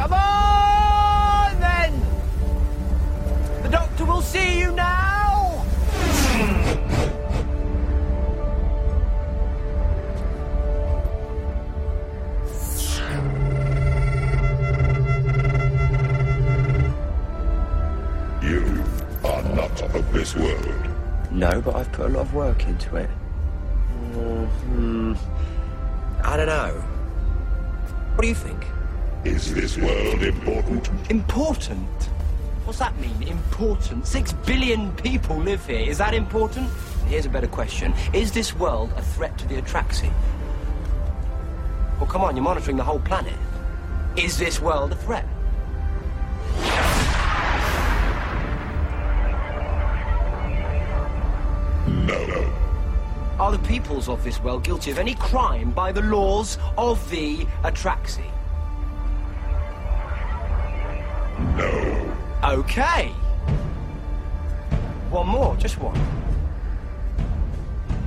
Come on, then! The doctor will see you now! You are not of this world. No, but I've put a lot of work into it. Hmm. I don't know. What do you think? Is this world important? Important? What's that mean, important? Six billion people live here. Is that important? Here's a better question. Is this world a threat to the Atraxi? Well, come on, you're monitoring the whole planet. Is this world a threat? No. Are the peoples of this world guilty of any crime by the laws of the Atraxi? Okay. One more, just one.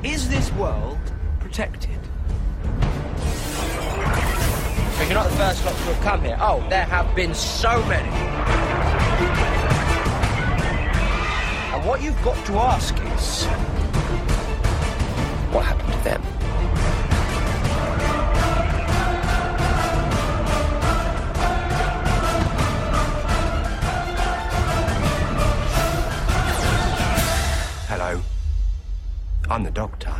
Is this world protected? But you're not the first lot to have come here. Oh, there have been so many. And what you've got to ask is what happened to them? The doctor.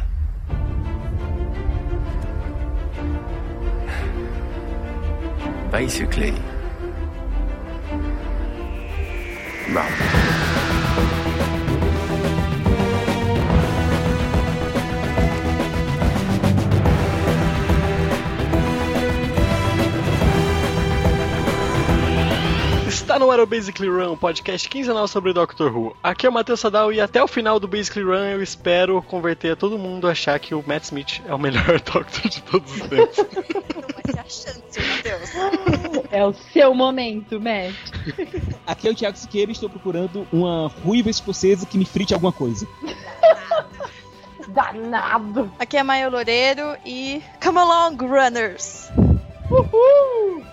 Basically, run. Está no ar o Basically Run, um podcast quinzenal sobre Doctor Who. Aqui é o Matheus Sadal e até o final do Basically Run eu espero converter todo mundo a achar que o Matt Smith é o melhor Doctor de todos os tempos. Não vai ser a chance, Matheus. É o seu momento, Matt. Aqui é o Thiago Siqueira e estou procurando uma ruiva escocesa que me frite alguma coisa. Danado. Aqui é Maia Loureiro e Come Along, Runners. Uhul!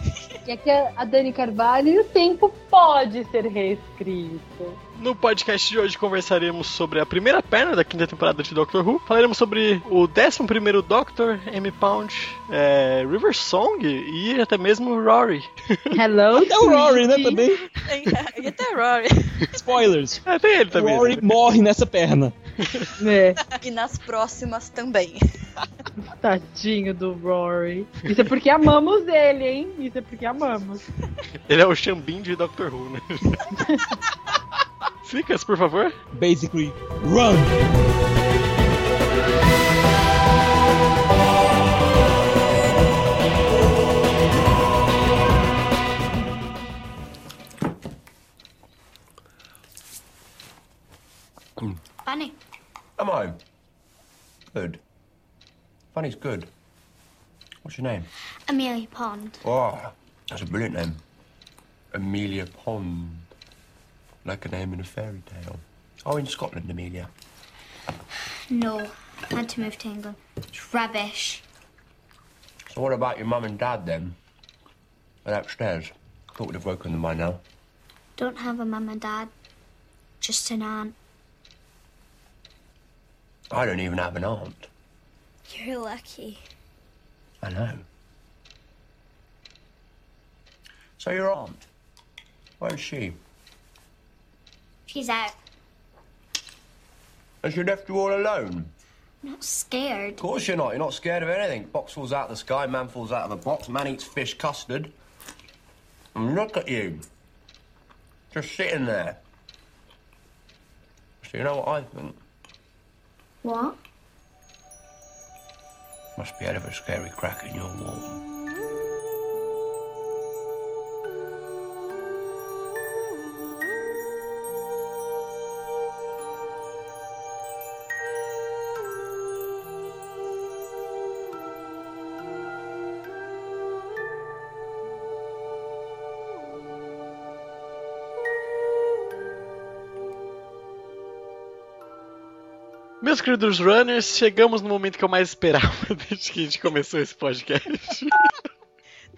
E aqui é a Dani Carvalho e o tempo pode ser reescrito. No podcast de hoje conversaremos sobre a primeira perna da quinta temporada de Doctor Who. Falaremos sobre o 11 primeiro Doctor, M. Pound, é, River Song e até mesmo Rory. Hello, Até o Rory, né, também. E até Rory. Spoilers. É, tem ele O também. Rory né? morre nessa perna. É, E nas próximas também. tadinho do Rory. Isso é porque amamos ele, hein? Isso é porque amamos. Ele é o Xambin de Doctor Who, né? Ficas, por favor. Basically, run! Funny. Am I? Good. Funny's good. What's your name? Amelia Pond. Oh, that's a brilliant name. Amelia Pond. Like a name in a fairy tale. Oh, in Scotland, Amelia. No, I had to move to England. It's rubbish. So what about your mum and dad then? They're upstairs. Thought we'd have woken them by now. Don't have a mum and dad. Just an aunt. I don't even have an aunt. You're lucky. I know. So your aunt? Where's she? She's out. And she left you all alone? I'm not scared. Of course you're not. You're not scared of anything. Box falls out of the sky, man falls out of a box, man eats fish custard. And look at you. Just sitting there. So you know what I think? What? Must be hell of a scary crack in your wall. Meus queridos runners, chegamos no momento que eu mais esperava desde que a gente começou esse podcast.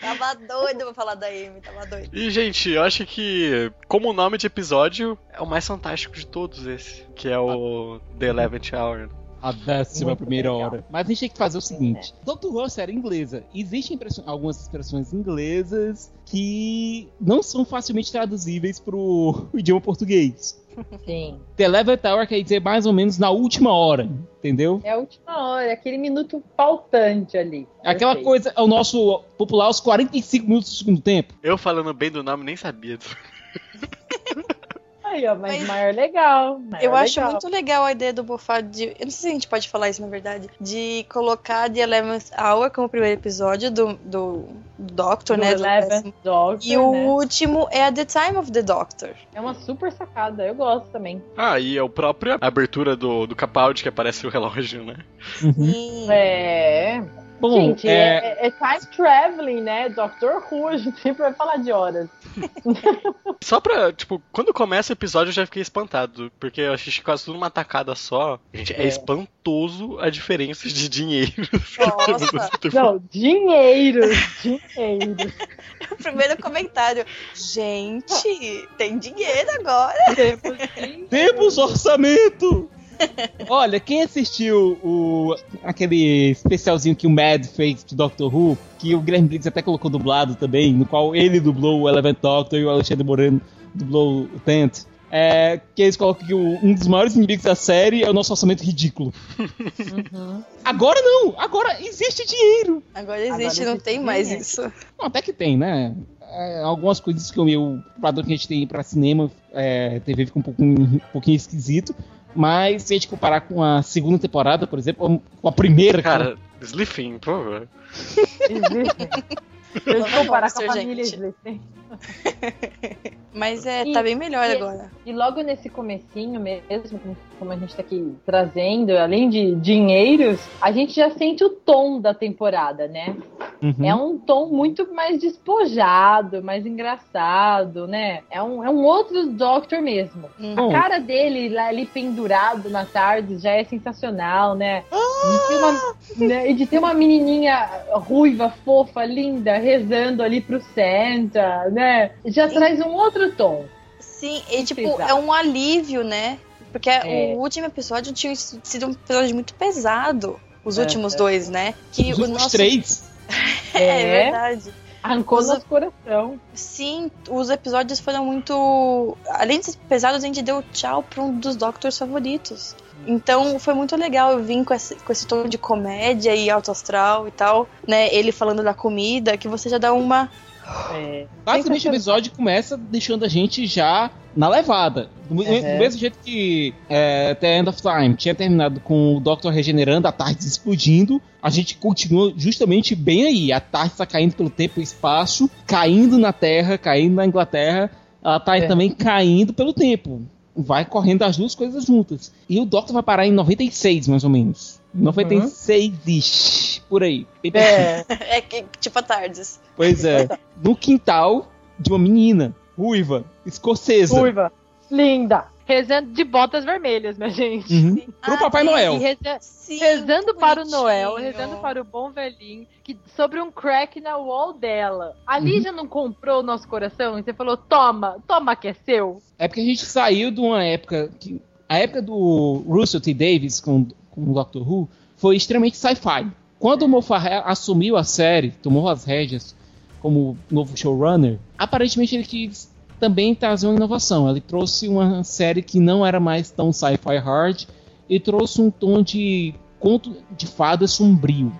Tava doido pra falar da Amy, tava doido. E, gente, eu acho que, como nome de episódio, é o mais fantástico de todos esse. Que é o The Eleventh Hour. A décima Muito primeira legal. hora. Mas a gente tem que fazer o seguinte: Doctor Who é série inglesa. Existem impressões- algumas expressões inglesas que não são facilmente traduzíveis pro idioma português. Sim. The Eleventh Hour quer dizer mais ou menos na última hora, entendeu? É a última hora, é aquele minuto faltante ali. É Aquela coisa, é o nosso popular, os 45 minutos do segundo tempo. Eu falando bem do nome nem sabia. disso. Aí, ó, mas, Mas- maior legal. maior Eu acho legal. muito legal a ideia do Moffat de. Eu não sei se a gente pode falar isso na verdade. De colocar The Eleventh Hour como o primeiro episódio do, do Doctor, Do né? do Eleventh. Doctor, E o né? último é a The Time of the Doctor. É uma super sacada, eu gosto também. Ah, e é o próprio abertura do, do Capaldi que aparece o relógio, né? E É. Bom, gente, é, é... é time traveling, né? Doctor Who, a gente sempre vai falar de horas. Só pra, tipo, quando começa o episódio eu já fiquei espantado, porque eu assisti quase tudo numa tacada só. Gente, é, É. espantoso a diferença de dinheiro. Nossa. Não, dinheiro, dinheiro. o primeiro comentário. Gente, tem dinheiro agora. temos orçamento! Olha, quem assistiu o, aquele especialzinho que o Mad fez do Doctor Who, que o Guilherme Briggs até colocou dublado também, no qual ele dublou o Eleventh Doctor e o Alexandre Moreno dublou o Tent, é, que eles colocam que o- um dos maiores inimigos da série é o nosso orçamento ridículo. Agora não! Agora existe dinheiro! Agora existe, Agora não tem mais isso. Não, até que tem, né? É, algumas coisas que o meu padrão que a gente tem pra cinema, é, TV fica um pouquinho, um pouquinho esquisito. Mas se a gente comparar com a segunda temporada, por exemplo, com a primeira, Cara, por favor. Eu comparar com a família gente. Mas é, E- tá bem melhor e- agora. E logo nesse comecinho mesmo, como- a gente tá aqui trazendo, além de dinheiros, a gente já sente o tom da temporada, né? Uhum. É um tom muito mais despojado, mais engraçado, né? É um, é um outro Doctor mesmo. Hum. Bom, A cara dele lá ali pendurado na tarde já é sensacional, né? De ter uma, né, E de ter uma menininha ruiva, fofa, linda, rezando ali pro Santa, né? Já Sim. traz um outro tom. Sim, e tipo, Exato. é um alívio, né? Porque É. o último episódio tinha sido um episódio muito pesado. Os É, últimos é. dois, né? Que os o últimos nosso... três. É, É. verdade. Arrancou Os- nosso coração. Sim, os episódios foram muito. Além de ser pesados, a gente deu tchau pra um dos Doctors favoritos. Então foi muito legal eu vim com esse, com esse tom de comédia e alto astral e tal, né? Ele falando da comida, que você já dá uma. É. Basicamente o Sensacional. episódio começa deixando a gente já na levada. Do, Uhum. do mesmo jeito que é, The End of Time tinha terminado com o Doctor regenerando, a tarde explodindo, a gente continua justamente bem aí. A tarde está caindo pelo tempo e espaço, caindo na Terra, caindo na Inglaterra, ela tá É. também caindo pelo tempo. Vai correndo as duas coisas juntas. E o Doctor vai parar em 96, mais ou menos. 96-ish, por aí. É. É que- tipo a Tardes. Pois é. No quintal de uma menina ruiva, escocesa. Ruiva. Linda. Rezando de botas vermelhas, minha gente. Uhum. Pro Ah, Papai sim, Noel. Reza- Sim, rezando para o. Noel, rezando para o bom velhinho, que, sobre um crack na wall dela. Ali Uhum. já não comprou o nosso coração e você falou: toma, toma que é seu. É porque a gente saiu de uma época que. A época do Russell T. Davis com, com o Doctor Who foi extremamente sci-fi. Quando o Moffat assumiu a série, tomou as rédeas como novo showrunner, aparentemente ele quis também trazer uma inovação. Ele trouxe uma série que não era mais tão sci-fi hard e trouxe um tom de conto de fada sombrio.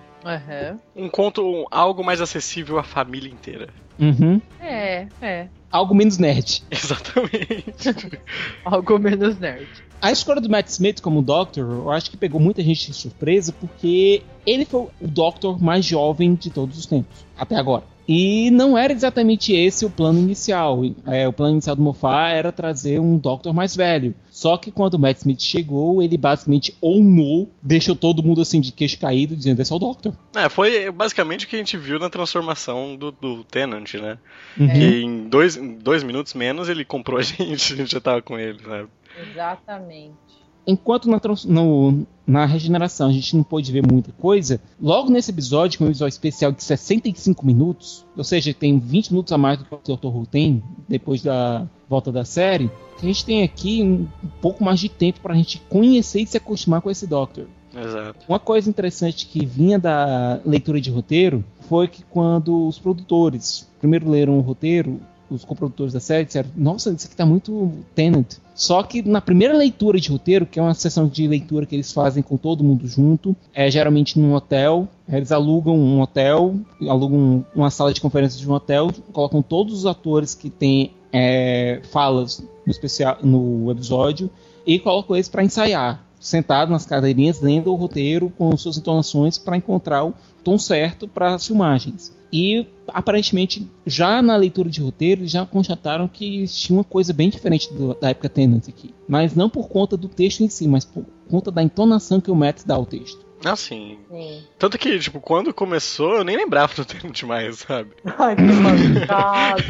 Um conto, um- algo mais acessível à família inteira. Uhum. É, é. Algo menos nerd. Exatamente. Algo menos nerd. A escolha do Matt Smith como Doctor, eu acho que pegou muita gente de surpresa, porque ele foi o Doctor mais jovem de todos os tempos, até agora. E não era exatamente esse o plano inicial. É, o plano inicial do Moffat era trazer um Doctor mais velho. Só que quando o Matt Smith chegou, ele basicamente ownou, deixou todo mundo assim de queixo caído, dizendo esse é o Doctor. É, foi basicamente o que a gente viu na transformação do, do Tenant, né? Uhum. Que em dois, em dois minutos menos ele comprou a gente, a gente já tava com ele, sabe? Exatamente. Enquanto na, no- na regeneração a gente não pôde ver muita coisa, logo nesse episódio, que é um episódio especial de 65 minutos, ou seja, tem 20 minutos a mais do que o Dr. Who tem depois da volta da série, a gente tem aqui um, um pouco mais de tempo para a gente conhecer e se acostumar com esse Doctor. Exato. Uma coisa interessante que vinha da leitura de roteiro foi que quando os produtores primeiro leram o roteiro, os coprodutores da série disseram: Nossa, isso aqui tá muito Tenant. Só que na primeira leitura de roteiro, que é uma sessão de leitura que eles fazem com todo mundo junto, é geralmente num hotel. Eles alugam um hotel, alugam uma sala de conferências de um hotel, colocam todos os atores que têm é, falas no, especial, no episódio e colocam eles para ensaiar sentado nas cadeirinhas, lendo o roteiro com suas entonações para encontrar o tom certo para as filmagens. E aparentemente, já na leitura de roteiro, já constataram que tinha uma coisa bem diferente do- da época Tenant aqui. Mas não por conta do texto em si, mas por conta da entonação que o Matt dá ao texto. Assim. Sim. Tanto que, tipo, quando começou, eu nem lembrava do tempo demais, sabe? Ai, que mancado.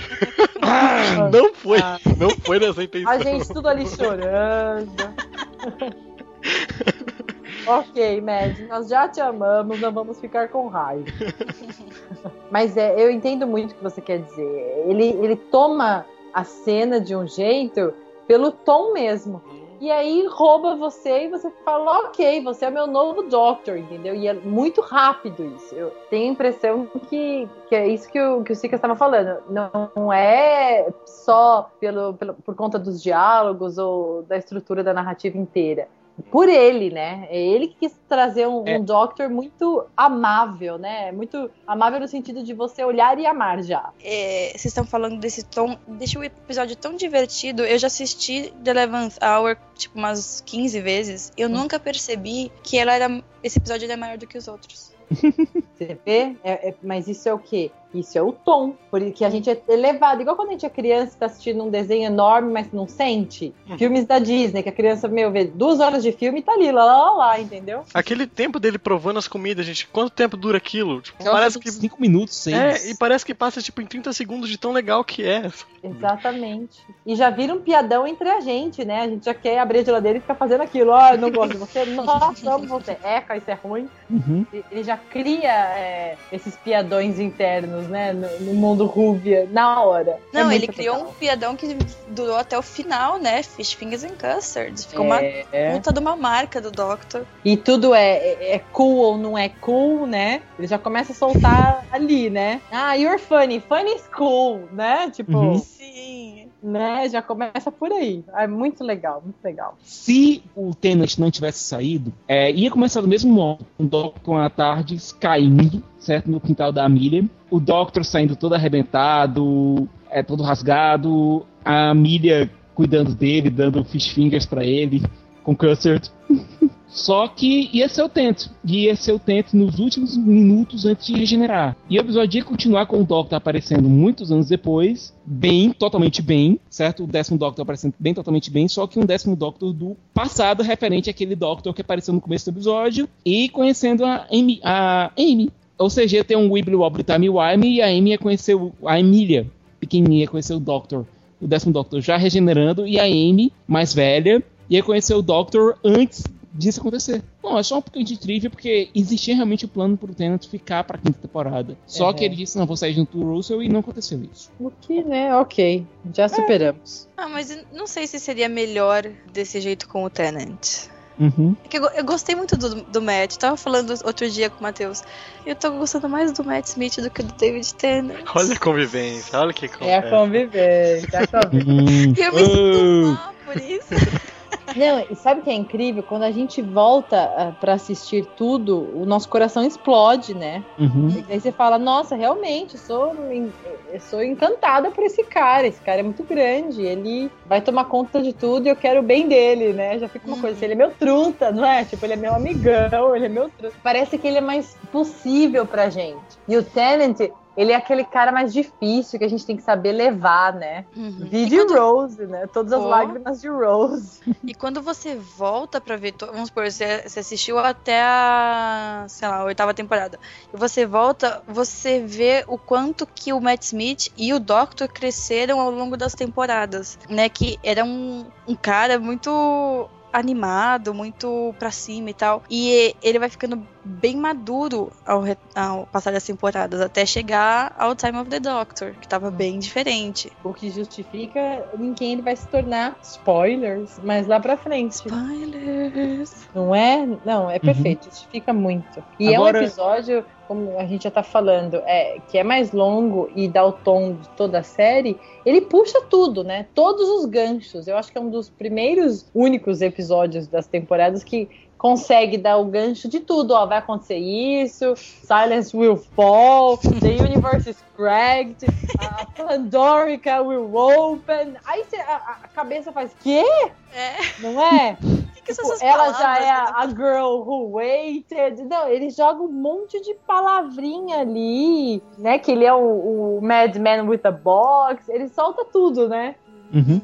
Não foi, Ah. não foi nessa intenção. A gente tudo ali chorando. ok, Mad, nós já te amamos, não vamos ficar com raiva. Mas é, eu entendo muito o que você quer dizer. Ele, ele toma a cena de um jeito pelo tom mesmo. E aí rouba você e você fala, ok, você é meu novo Doctor, entendeu? E é muito rápido isso. Eu tenho a impressão que, que é isso que o, que o Sika estava falando. Não é só pelo, pelo, por conta dos diálogos ou da estrutura da narrativa inteira. Por ele, né? É ele que quis trazer um, É. um Doctor muito amável, né? Muito amável no sentido de você olhar e amar já. É, vocês estão falando desse tom, deixa o episódio tão divertido. Eu já assisti The Eleventh Hour, tipo, umas 15 vezes. Eu nunca percebi que ela era. Esse episódio era maior do que os outros. Você vê? É- é- mas isso é o quê? Isso é o tom. Porque a gente é elevado. Igual quando a gente é criança e tá assistindo um desenho enorme, mas não sente. Filmes da Disney, que a criança, meu, vê duas horas de filme e tá ali, lá, lá, lá, lá, entendeu? Aquele tempo dele provando as comidas, gente, quanto tempo dura aquilo? Tipo, parece que. cinco minutos, seis. É, e parece que passa tipo em 30 segundos de tão legal que é. Exatamente. E já vira um piadão entre a gente, né? A gente já quer abrir a geladeira e ficar fazendo aquilo. Ó, eu não gosto de você. Nossa, amo você. Eca, isso é ruim. Uhum. Ele já cria é, esses piadões internos, né? No, no mundo Rúvia, na hora. É Não, muito ele criou legal. um piadão que durou até o final, né? Fish Fingers and Custards. Ficou uma É. puta de uma marca do Doctor. E tudo é, é, é cool ou não é cool, né? Ele já começa a soltar ali, né? Ah, you're funny. Funny is cool, né? Tipo, Uhum. Sim. Né? Já começa por aí. É muito legal, muito legal. Se o Tenant não tivesse saído, é, ia começar do mesmo modo, um Doctor com a Tardes caindo, certo, no quintal da Amelia, o Doctor saindo todo arrebentado, é todo rasgado, a Amelia cuidando dele, dando fish fingers pra ele, com Custard. Só que ia ser o Tent. E ia ser o Tent nos últimos minutos antes de regenerar. E o episódio ia continuar com o Doctor aparecendo muitos anos depois, bem, totalmente bem, certo? O décimo Doctor aparecendo bem, totalmente bem, só que um décimo Doctor do passado, referente àquele Doctor que apareceu no começo do episódio, e conhecendo a Amy. A Amy. Ou seja, ter um Wibbly Wobbly Time Wime e a Amy ia conhecer a Emília, pequenininha, conhecer o Doctor, o décimo Doctor já regenerando, e a Amy, mais velha, ia conhecer o Doctor antes disso acontecer. Bom, é só um pouquinho de trivia, porque existia realmente o plano pro Tennant ficar pra quinta temporada. Só Uhum. que ele disse, não, vou sair junto do Russell, e não aconteceu isso. O que, né? Ok. Já superamos. Ah, mas não sei se seria melhor desse jeito com o Tenant. Uhum. É que eu, eu gostei muito do, do Matt. Tava falando outro dia com o Matheus. Eu tô gostando mais do Matt Smith do que do David Tennant. Olha a convivência, olha que É a convivência. É a convivência. Hum. E eu me sinto Oh. mal por isso. Não, e sabe o que é incrível? Quando a gente volta ah, pra assistir tudo, o nosso coração explode, né? Uhum. E aí você fala, nossa, realmente, eu sou, eu sou encantada por esse cara. Esse cara é muito grande, ele vai tomar conta de tudo e eu quero o bem dele, né? Já fica uma coisa assim, ele é meu truta, não é? Tipo, ele é meu amigão, ele é meu truta. Parece que ele é mais possível pra gente. E o Tenant, ele é aquele cara mais difícil que a gente tem que saber levar, né? Uhum. De quando- Rose, né? Todas as Oh. lágrimas de Rose. E quando você volta pra ver, vamos supor, você, você assistiu até a, sei lá, a oitava temporada, e você volta, você vê o quanto que o Matt Smith e o Doctor cresceram ao longo das temporadas, né, que era um, um cara muito animado, muito pra cima e tal. E ele vai ficando bem maduro ao, ao passar das temporadas, até chegar ao Time of the Doctor, que tava bem diferente. O que justifica em quem ele vai se tornar. Spoilers, mas lá pra frente. Spoilers. Não é? Não, é perfeito, justifica muito. E Agora- é um episódio, como a gente já tá falando, é, que é mais longo e dá o tom de toda a série. Ele puxa tudo, né? Todos os ganchos. Eu acho que é um dos primeiros, únicos episódios das temporadas que consegue dar o gancho de tudo. Ó, vai acontecer isso, Silence will fall, the universe is cracked, a Pandorica will open. Aí a, a cabeça faz, quê? É. Não é? O que, Tipo, essas ela já palavras? é a, a girl who waited. Não, ele joga um monte de palavrinha ali, né? Que ele é o, o madman with a box. Ele solta tudo, né? Uhum.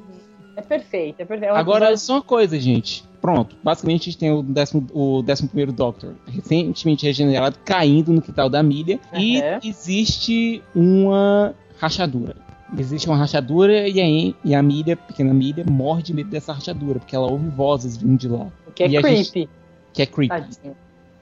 É perfeito, é perfeito. É Agora, episódio- só uma coisa, gente. Pronto, basicamente a gente tem o 11 o 11º Doctor, recentemente regenerado, caindo no quintal da Milha. E Aham. existe uma rachadura. Existe uma rachadura e a, e a Milha, pequena Milha, morre de medo dessa rachadura, porque ela ouve vozes vindo de lá, que é e creepy. que é creepy. Tadinho.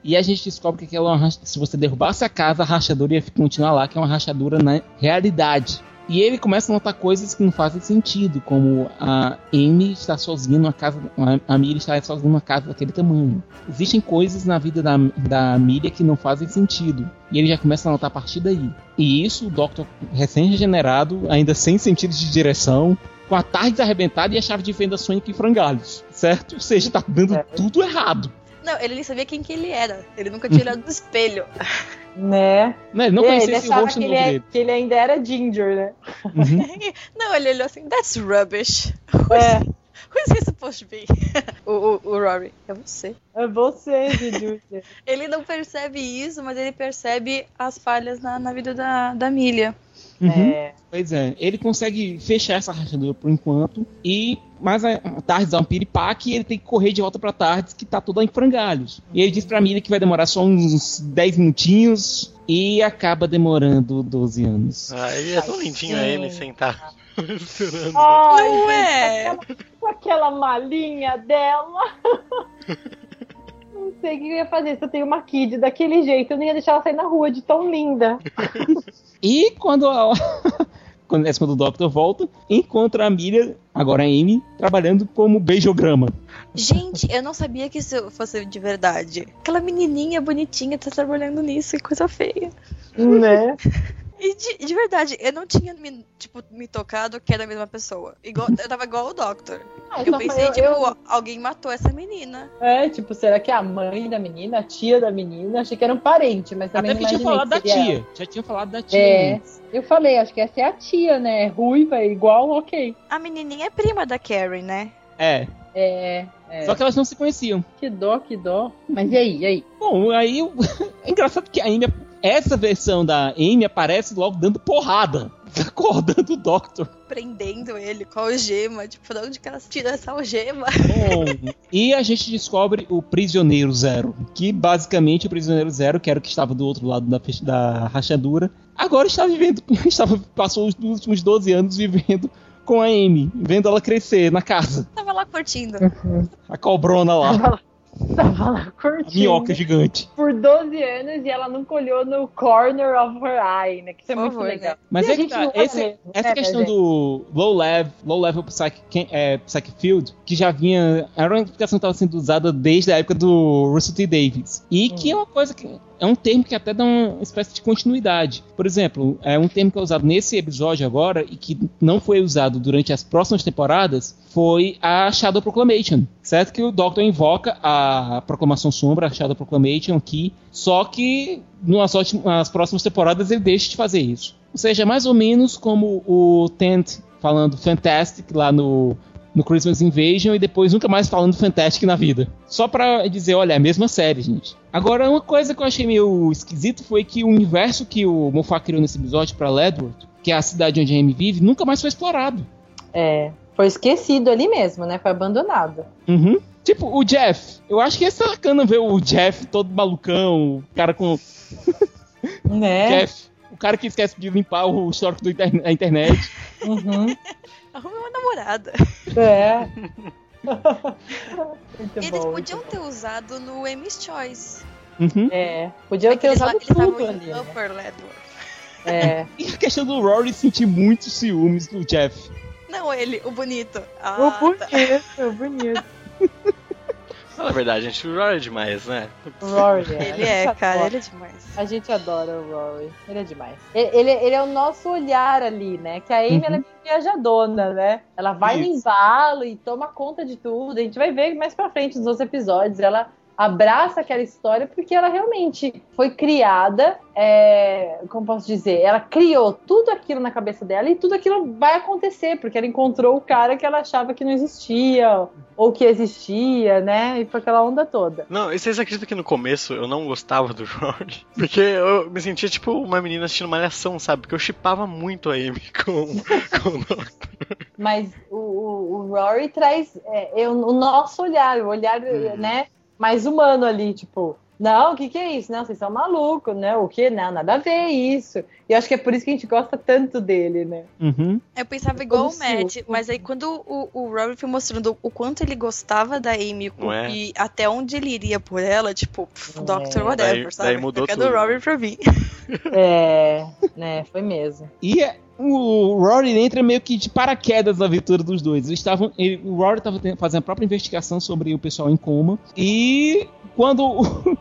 E a gente descobre que aquela é se você derrubasse a casa, a rachadura ia continuar lá, que é uma rachadura na realidade. E ele começa a notar coisas que não fazem sentido, como a Amy está sozinha numa casa, a Millie está sozinha numa casa daquele tamanho. Existem coisas na vida da, da Millie que não fazem sentido. E ele já começa a notar a partir daí. E isso, o Doctor recém-regenerado, ainda sem sentido de direção, com a tarde arrebentada e a chave de fenda Sonic em frangalhos, certo? Ou seja, tá dando É. tudo errado. Não, ele nem sabia quem que ele era. Ele nunca tinha olhado no espelho. Né? Né? Ele não É, conhecia ele esse rosto que ele, é- dele. que ele ainda era Ginger, né? Uhum. Não, ele olhou assim, that's rubbish. É, Who is he supposed to be? o, o, o Rory, é você. é você, Ginger. Ele não percebe isso, mas ele percebe as falhas na, na vida da, da Milha. Uhum. É. Pois é, ele consegue fechar essa rachadura por enquanto e mais a a Tardes dá um piripaque e ele tem que correr de volta pra Tardes que tá toda em frangalhos. E ele diz pra Millie que vai demorar só uns 10 minutinhos e acaba demorando 12 anos. Aí é tão lindinho a Amy sentar. Ai, Não gente, é? aquela- Com aquela malinha dela. Não sei o que eu ia fazer se eu tenho uma kid daquele jeito. Eu não ia deixar ela sair na rua de tão linda. E quando a quando é quando o Doctor volta, encontra a Millie, agora a Amy, trabalhando como beijograma. Gente, eu não sabia que isso fosse de verdade. Aquela menininha bonitinha tá trabalhando nisso, que coisa feia. Né? E de, de verdade, eu não tinha me, tipo, me tocado que era a mesma pessoa. Igual, eu tava igual o Doctor. Ah, Eu só pensei, eu- tipo, eu- alguém matou essa menina. É, tipo, será que é a mãe da menina, a tia da menina? Achei que era um parente, mas também Até não que tinha falado da que seria tia. Já tinha falado da tia. É, eu falei, acho que essa é a tia, né? Ruiva, igual, ok. A menininha é prima da Karen, né? É. É, é. Só que elas não se conheciam. que dó, que dó. Mas e aí, e aí? Bom, aí é engraçado que a Amy, essa versão da Amy aparece logo dando porrada, acordando o Doctor. Prendendo ele com a algema. Tipo, de onde que elas tiram essa algema? Bom, e a gente descobre o Prisioneiro Zero, que basicamente o Prisioneiro Zero, que era o que estava do outro lado da, da rachadura, agora está vivendo, estava, passou os últimos 12 anos vivendo com a Amy, vendo ela crescer na casa. Tava lá curtindo. A cobrona lá, Tava lá a curtindo minhoca gigante. por 12 anos e ela nunca olhou no corner of her eye, né? Que isso é muito favor, legal. Mas E a é que gente tá, é esse- mesmo, essa né, questão do low level, low level psychic, é, psychic field, que já vinha, era uma explicação que estava sendo usada desde a época do Russell T. Davis. E que é uma coisa que é um termo que até dá uma espécie de continuidade. Por exemplo, é um termo que é usado nesse episódio agora e que não foi usado durante as próximas temporadas foi a Shadow Proclamation, certo? Que o Doctor invoca a Proclamação Sombra, a Shadow Proclamation aqui, só que nas, últimas, nas próximas temporadas ele deixa de fazer isso. Ou seja, é mais ou menos como o Tent falando Fantastic lá no, no Christmas Invasion e depois nunca mais falando Fantastic na vida. Só pra dizer, olha, é a mesma série, gente. Agora, uma coisa que eu achei meio esquisito foi que o universo que o Moffat criou nesse episódio pra Ledworth, que é a cidade onde a Amy vive, nunca mais foi explorado. É, foi esquecido ali mesmo, né? Foi abandonado. Uhum. Tipo, o Jeff. Eu acho que é sacana ver o Jeff todo malucão, o cara com. Né? Jeff. O cara que esquece de limpar o histórico da internet. Uhum. Arruma uma namorada. É. Eles bom. podiam ter usado no Amy's Choice. Uhum. bom. É, podia É que ter usado eles tudo ali. né? Upper Ledworth. É. E a questão do Rory sentir muitos ciúmes do Jeff. Não, ele, o bonito. O Ah, tá. bonito, o bonito. Fala a verdade, gente. O Rory é demais, né? Rory, é. Ele A é, gente cara, adora. ele é demais. A gente adora o Rory. Ele é demais. Ele, ele, ele é o nosso olhar ali, né? Que a Amy Uhum. ela é meio viajadona, né? Ela vai no Isso. embalo e toma conta de tudo. A gente vai ver mais pra frente nos outros episódios. Ela abraça aquela história porque ela realmente foi criada, é, como posso dizer, ela criou tudo aquilo na cabeça dela e tudo aquilo vai acontecer, porque ela encontrou o cara que ela achava que não existia, ou que existia, né? E foi aquela onda toda. Não, e vocês acreditam que no começo eu não gostava do Rory? Porque eu me sentia tipo uma menina assistindo malhação, sabe? Porque eu chipava muito a Amy com, com o Doctor. Mas o, o, o Rory traz é, é, o nosso olhar, o olhar, Uhum. né, mais humano ali, tipo, não, o que que é isso? Não, vocês são malucos, né? O que? Não, nada a ver isso. E acho que é por isso que a gente gosta tanto dele, né? Uhum. Eu pensava igual o Matt, mas aí quando o, o Rory foi mostrando o quanto ele gostava da Amy é? e até onde ele iria por ela, tipo, pff, É. Doctor whatever, Daí- sabe? daí mudou quero tudo. o Rory pra mim. É, né, foi mesmo. E é- o Rory entra meio que de paraquedas na aventura dos dois. Eles estavam, ele- o Rory estava fazendo a própria investigação sobre o pessoal em coma. E quando o,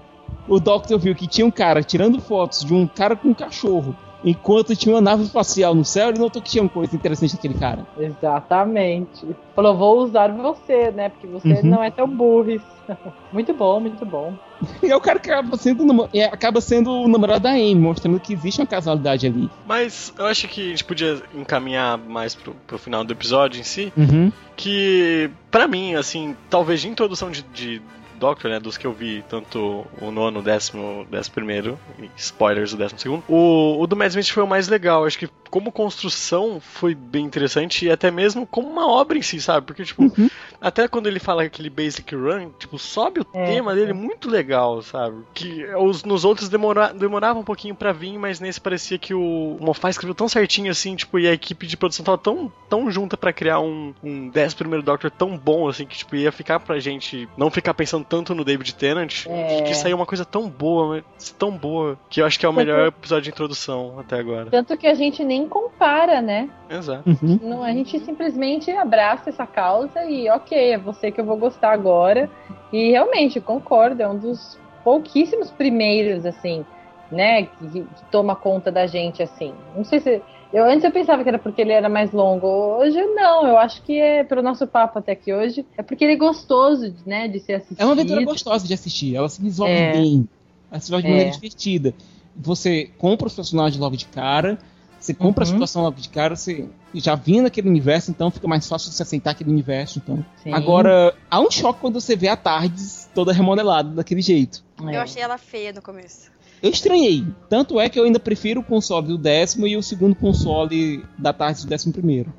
o Doctor viu que tinha um cara tirando fotos de um cara com um cachorro, enquanto tinha uma nave espacial no céu, ele notou que tinha uma coisa interessante naquele cara. Exatamente. Falou, vou usar você, né? Porque você Uhum. não é tão burris. muito bom, muito bom. E é o cara que acaba sendo, é, acaba sendo o namorado da Amy, mostrando que existe uma casualidade ali. Mas eu acho que a gente podia encaminhar mais pro, pro final do episódio em si. Uhum. Que, pra mim, assim, talvez de introdução de, de Doctor, né, dos que eu vi, tanto o nono, o décimo, décimo primeiro, e spoilers, o décimo segundo, o, o do Matt Smith foi o mais legal. Acho que como construção foi bem interessante e até mesmo como uma obra em si, sabe? Porque, tipo, Uhum. até quando ele fala aquele Basic Run, tipo, sobe o É, tema dele muito legal, sabe? Que os, nos outros demora, demorava um pouquinho pra vir, mas nesse parecia que o, Moffat escreveu tão certinho assim, tipo, e a equipe de produção tava tão, tão junta pra criar um, um 10 primeiro Doctor tão bom, assim, que, tipo, ia ficar pra gente não ficar pensando tanto no David Tennant, É. que saiu uma coisa tão boa, tão boa, que eu acho que é o melhor episódio de introdução até agora. Tanto que a gente nem compara, né? Exato. Uhum. Não, a gente simplesmente abraça essa causa e ok, é você que eu vou gostar agora. E realmente, concordo, é um dos pouquíssimos primeiros, assim, né, que, que toma conta da gente, assim. Não sei se. Eu, antes eu pensava que era porque ele era mais longo. Hoje não, eu acho que é pelo nosso papo até aqui hoje. É porque ele é gostoso, né, de ser assistido. É uma aventura gostosa de assistir. Ela se desenvolve É. bem. Ela se desenvolve de É. maneira divertida. Você compra os personagens logo de cara. Você compra a Uhum. situação logo de cara. Você já vinha naquele universo, então fica mais fácil de você aceitar aquele universo. Então. Sim. Agora, há um choque quando você vê a Tardes toda remodelada daquele jeito. É. Eu achei ela feia no começo. Eu estranhei. Tanto é que eu ainda prefiro o console do décimo e o segundo console da Tardes do décimo primeiro.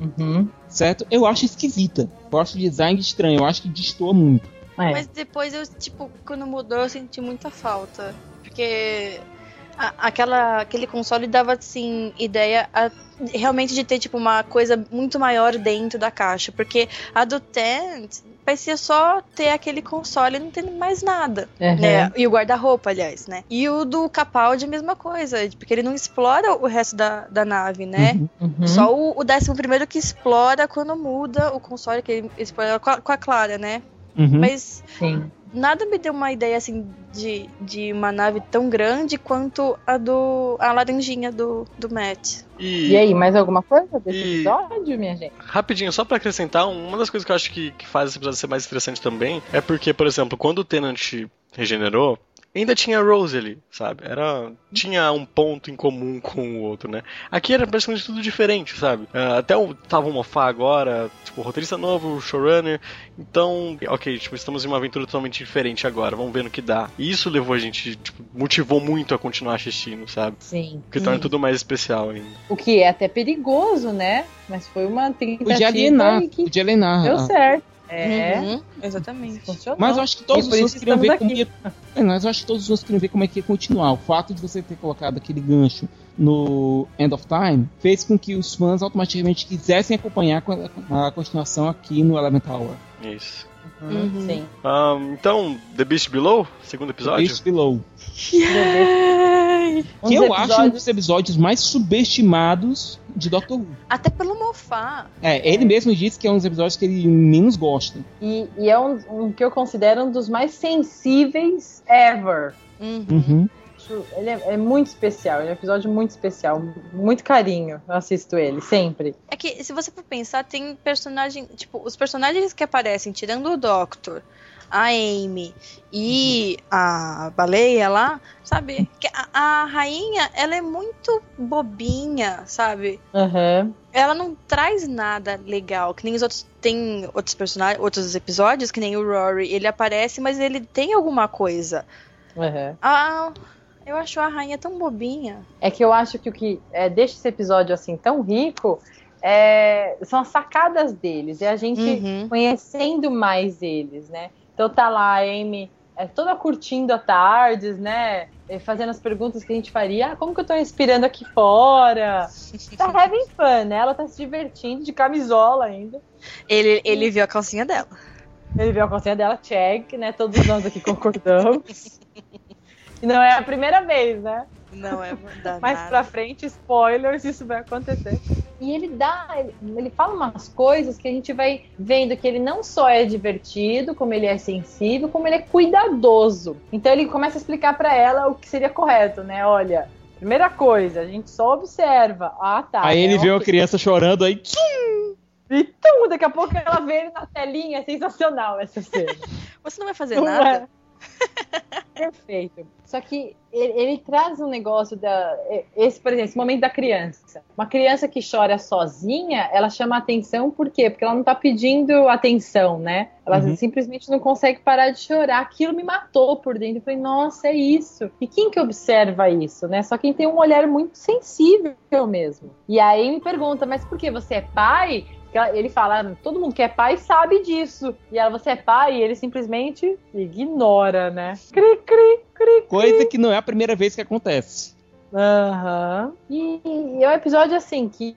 Uhum. Certo? Eu acho esquisita. Eu acho o design estranho. Eu acho que destoa muito. É. Mas depois eu, tipo, quando mudou, eu senti muita falta. Porque a- aquela, aquele console dava, assim, ideia a- realmente de ter, tipo, uma coisa muito maior dentro da caixa. Porque a do Tent parecia só ter aquele console e não ter mais nada. Uhum. né? E o guarda-roupa, aliás, né? E o do Capaldi, a mesma coisa. Porque ele não explora o resto da, da nave, né? Uhum. Uhum. Só o, o décimo primeiro que explora quando muda o console, que ele explora com a, com a Clara, né? Uhum. Mas Sim. Nada me deu uma ideia assim de, de uma nave tão grande quanto a do. a laranjinha do, do Matt. E aí, mais alguma coisa desse E- episódio, minha gente? Rapidinho, só pra acrescentar, uma das coisas que eu acho que, que faz esse episódio ser mais interessante também é porque, por exemplo, quando o Tenant regenerou, ainda tinha a Rose ali, sabe? Era, tinha um ponto em comum com o outro, né? Aqui era praticamente tudo diferente, sabe? Ah, até o, tava o Mofá agora, tipo, roteirista novo, showrunner. Então, ok, tipo, estamos em uma aventura totalmente diferente agora, vamos ver no que dá. E isso levou a gente, tipo, motivou muito a continuar assistindo, sabe? Sim. O que torna tudo mais especial ainda. O que é até perigoso, né? Mas foi uma tentativa Podia alienar. que Podia alienar. deu a- certo. É, Uhum, exatamente. funcionou. Mas eu acho que todos os fãs queriam ver estamos como aqui. ia. É, mas eu acho que todos os fãs queriam ver como é que ia continuar. O fato de você ter colocado aquele gancho no End of Time fez com que os fãs automaticamente quisessem acompanhar a a continuação aqui no Elemental Hour. Isso. Uhum. Sim. Ahn, então, The Beast Below, segundo episódio. Beast Below. Um Que eu acho um episódios- dos episódios mais subestimados de Doctor Who. Até pelo Mofá. É, ele mesmo disse que é um dos episódios que ele menos gosta. E, e é um, um que eu considero um dos mais sensíveis ever. Uhum. Uhum. Acho- Ele é, é muito especial, ele é um episódio muito especial, muito carinho. Eu assisto ele, sempre. É que, se você for pensar, tem personagem. Tipo, os personagens que aparecem, tirando o Doctor, a Amy e a baleia lá, sabe? A, a rainha, ela é muito bobinha, sabe? Aham. Ela não traz nada legal, que nem os outros. Tem outros personagens, outros episódios, que nem o Rory. Ele aparece, mas ele tem alguma coisa. aham. Ah, eu acho a rainha tão bobinha. É que eu acho que o que é, deixa esse episódio assim tão rico é, são as sacadas deles, e a gente Uhum. conhecendo mais eles, né? Então tá lá a Amy é, toda curtindo a tardes, né? Fazendo as perguntas que a gente faria. Ah, como que eu tô respirando aqui fora? Tá having fun, né? Ela tá se divertindo de camisola ainda. Ele, ele viu a calcinha dela. Ele viu a calcinha dela, check, né? Todos nós aqui concordamos. E não é a primeira vez, né? Não é verdade. Mais pra frente, spoilers, isso vai acontecer. E ele dá, ele, ele fala umas coisas que a gente vai vendo que ele não só é divertido, como ele é sensível, como ele é cuidadoso. Então ele começa a explicar pra ela o que seria correto, né? Olha, primeira coisa, a gente só observa. Ah, tá. aí ele né? vê uma Ok. criança chorando, aí tchum, E tum, daqui a pouco ela vê ele na telinha. É sensacional essa cena. Você não vai fazer Não nada? é? Perfeito. Só que ele, ele traz um negócio da. Esse, por exemplo, esse momento da criança. Uma criança que chora sozinha, ela chama atenção por quê? Porque ela não tá pedindo atenção, né? Ela Uhum. simplesmente não consegue parar de chorar. Aquilo me matou por dentro. Eu falei, nossa, é isso. E quem que observa isso, né? Só quem tem um olhar muito sensível mesmo. E aí me pergunta, mas por que você é pai? Ele fala, "Ah, todo mundo que é pai sabe disso. E ela, você é pai? E ele simplesmente ignora, né? Cri, cri, cri, coisa que não é a primeira vez que acontece. Aham. E, e é um episódio assim que,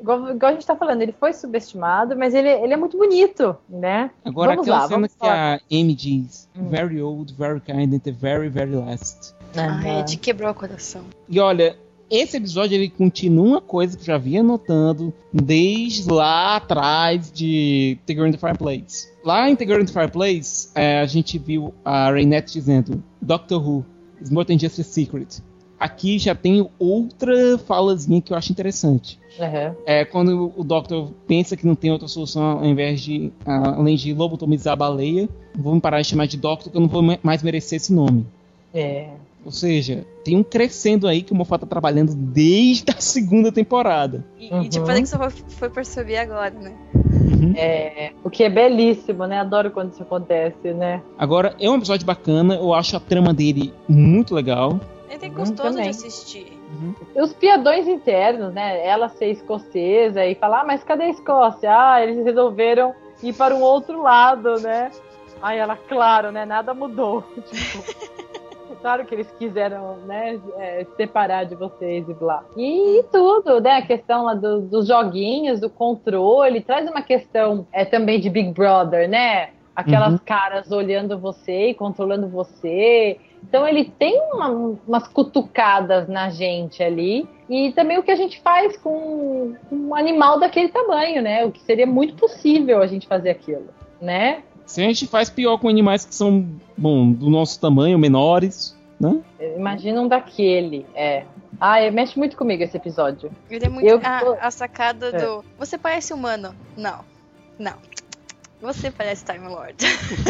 igual, igual a gente tá falando, ele foi subestimado, mas ele, ele é muito bonito, né? Agora, Vamos aquela lá, cena vamos que falar. a Amy diz: Hum. Very old, very kind, and the very, very last. Ai, te quebrou o coração. E olha, esse episódio ele continua uma coisa que eu já vinha notando desde lá atrás de The the Fireplace. Lá em The the Fireplace, é, a gente viu a Rainette dizendo Doctor Who is more than just a secret. Aqui já tem outra falazinha que eu acho interessante. Aham. É quando o Doctor pensa que não tem outra solução ao invés de, além de lobotomizar a baleia, vou me parar de chamar de Doctor que eu não vou mais merecer esse nome. É. Ou seja, tem um crescendo aí que o Moffat tá trabalhando desde a segunda temporada. E, Uhum. e tipo, parece que você foi, foi perceber agora, né? É, o que é belíssimo, né? Adoro quando isso acontece, né? Agora, é um episódio bacana, eu acho a trama dele muito legal. Ele é gostoso de assistir. E os piadões internos, né? Ela ser escocesa e falar, ah, mas cadê a Escócia? Ah, eles resolveram ir para um outro lado, né? Aí ela, claro, né? Nada mudou. Tipo, claro que eles quiseram, né? é, separar de vocês e blá. E, tudo, né? A questão lá do- dos joguinhos, do controle, traz uma questão é, também de Big Brother, né? Aquelas Uhum. caras olhando você e controlando você. Então ele tem uma- umas cutucadas na gente ali. E também o que a gente faz com com um animal daquele tamanho, né? O que seria muito possível a gente fazer aquilo, né? Se a gente faz pior com animais que são, bom, do nosso tamanho, menores, né? Imagina um daquele, é. Ah, é, mexe muito comigo esse episódio. Ele é muito. Eu a, a sacada É. do. Você parece humano. Não. Não. Você parece Time Lord.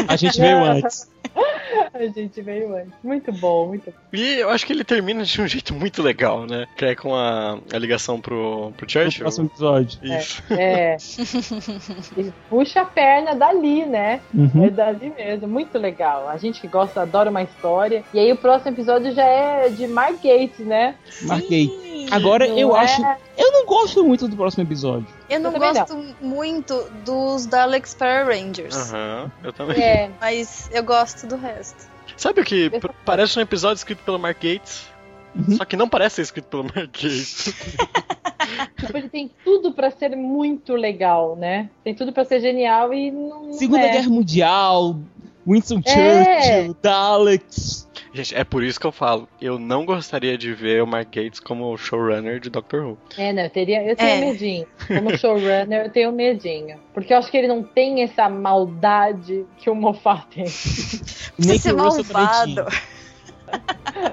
A gente veio antes. A gente veio antes. Muito bom, muito bom. E eu acho que ele termina de um jeito muito legal, né? Que é com a, a ligação pro, pro No Churchill. próximo episódio. Isso. É. E puxa a perna dali, né? Uhum. É dali mesmo, muito legal. A gente que gosta, adora uma história. E aí o próximo episódio já é de Mark Gates, né? Sim. Agora, Não eu é? acho. Eu não gosto muito do próximo episódio. Eu não Eu gosto muito dos Daleks Power Rangers. Aham, eu também. É. Mas eu gosto do resto. Sabe o que parece um episódio escrito pelo Mark Gates? Só que não parece ser escrito pelo Mark Gates. Tipo, ele tem tudo pra ser muito legal, né? Tem tudo pra ser genial e não. não Segunda é. Guerra Mundial, Winston É. Churchill, Daleks. Gente, é por isso que eu falo. Eu não gostaria de ver o Mark Gates como showrunner de Doctor Who. É, não, eu, teria, eu tenho É. medinho. Como showrunner, eu tenho medinho. Porque eu acho que ele não tem essa maldade que o Moffat tem. Nem que o Russell também malvado.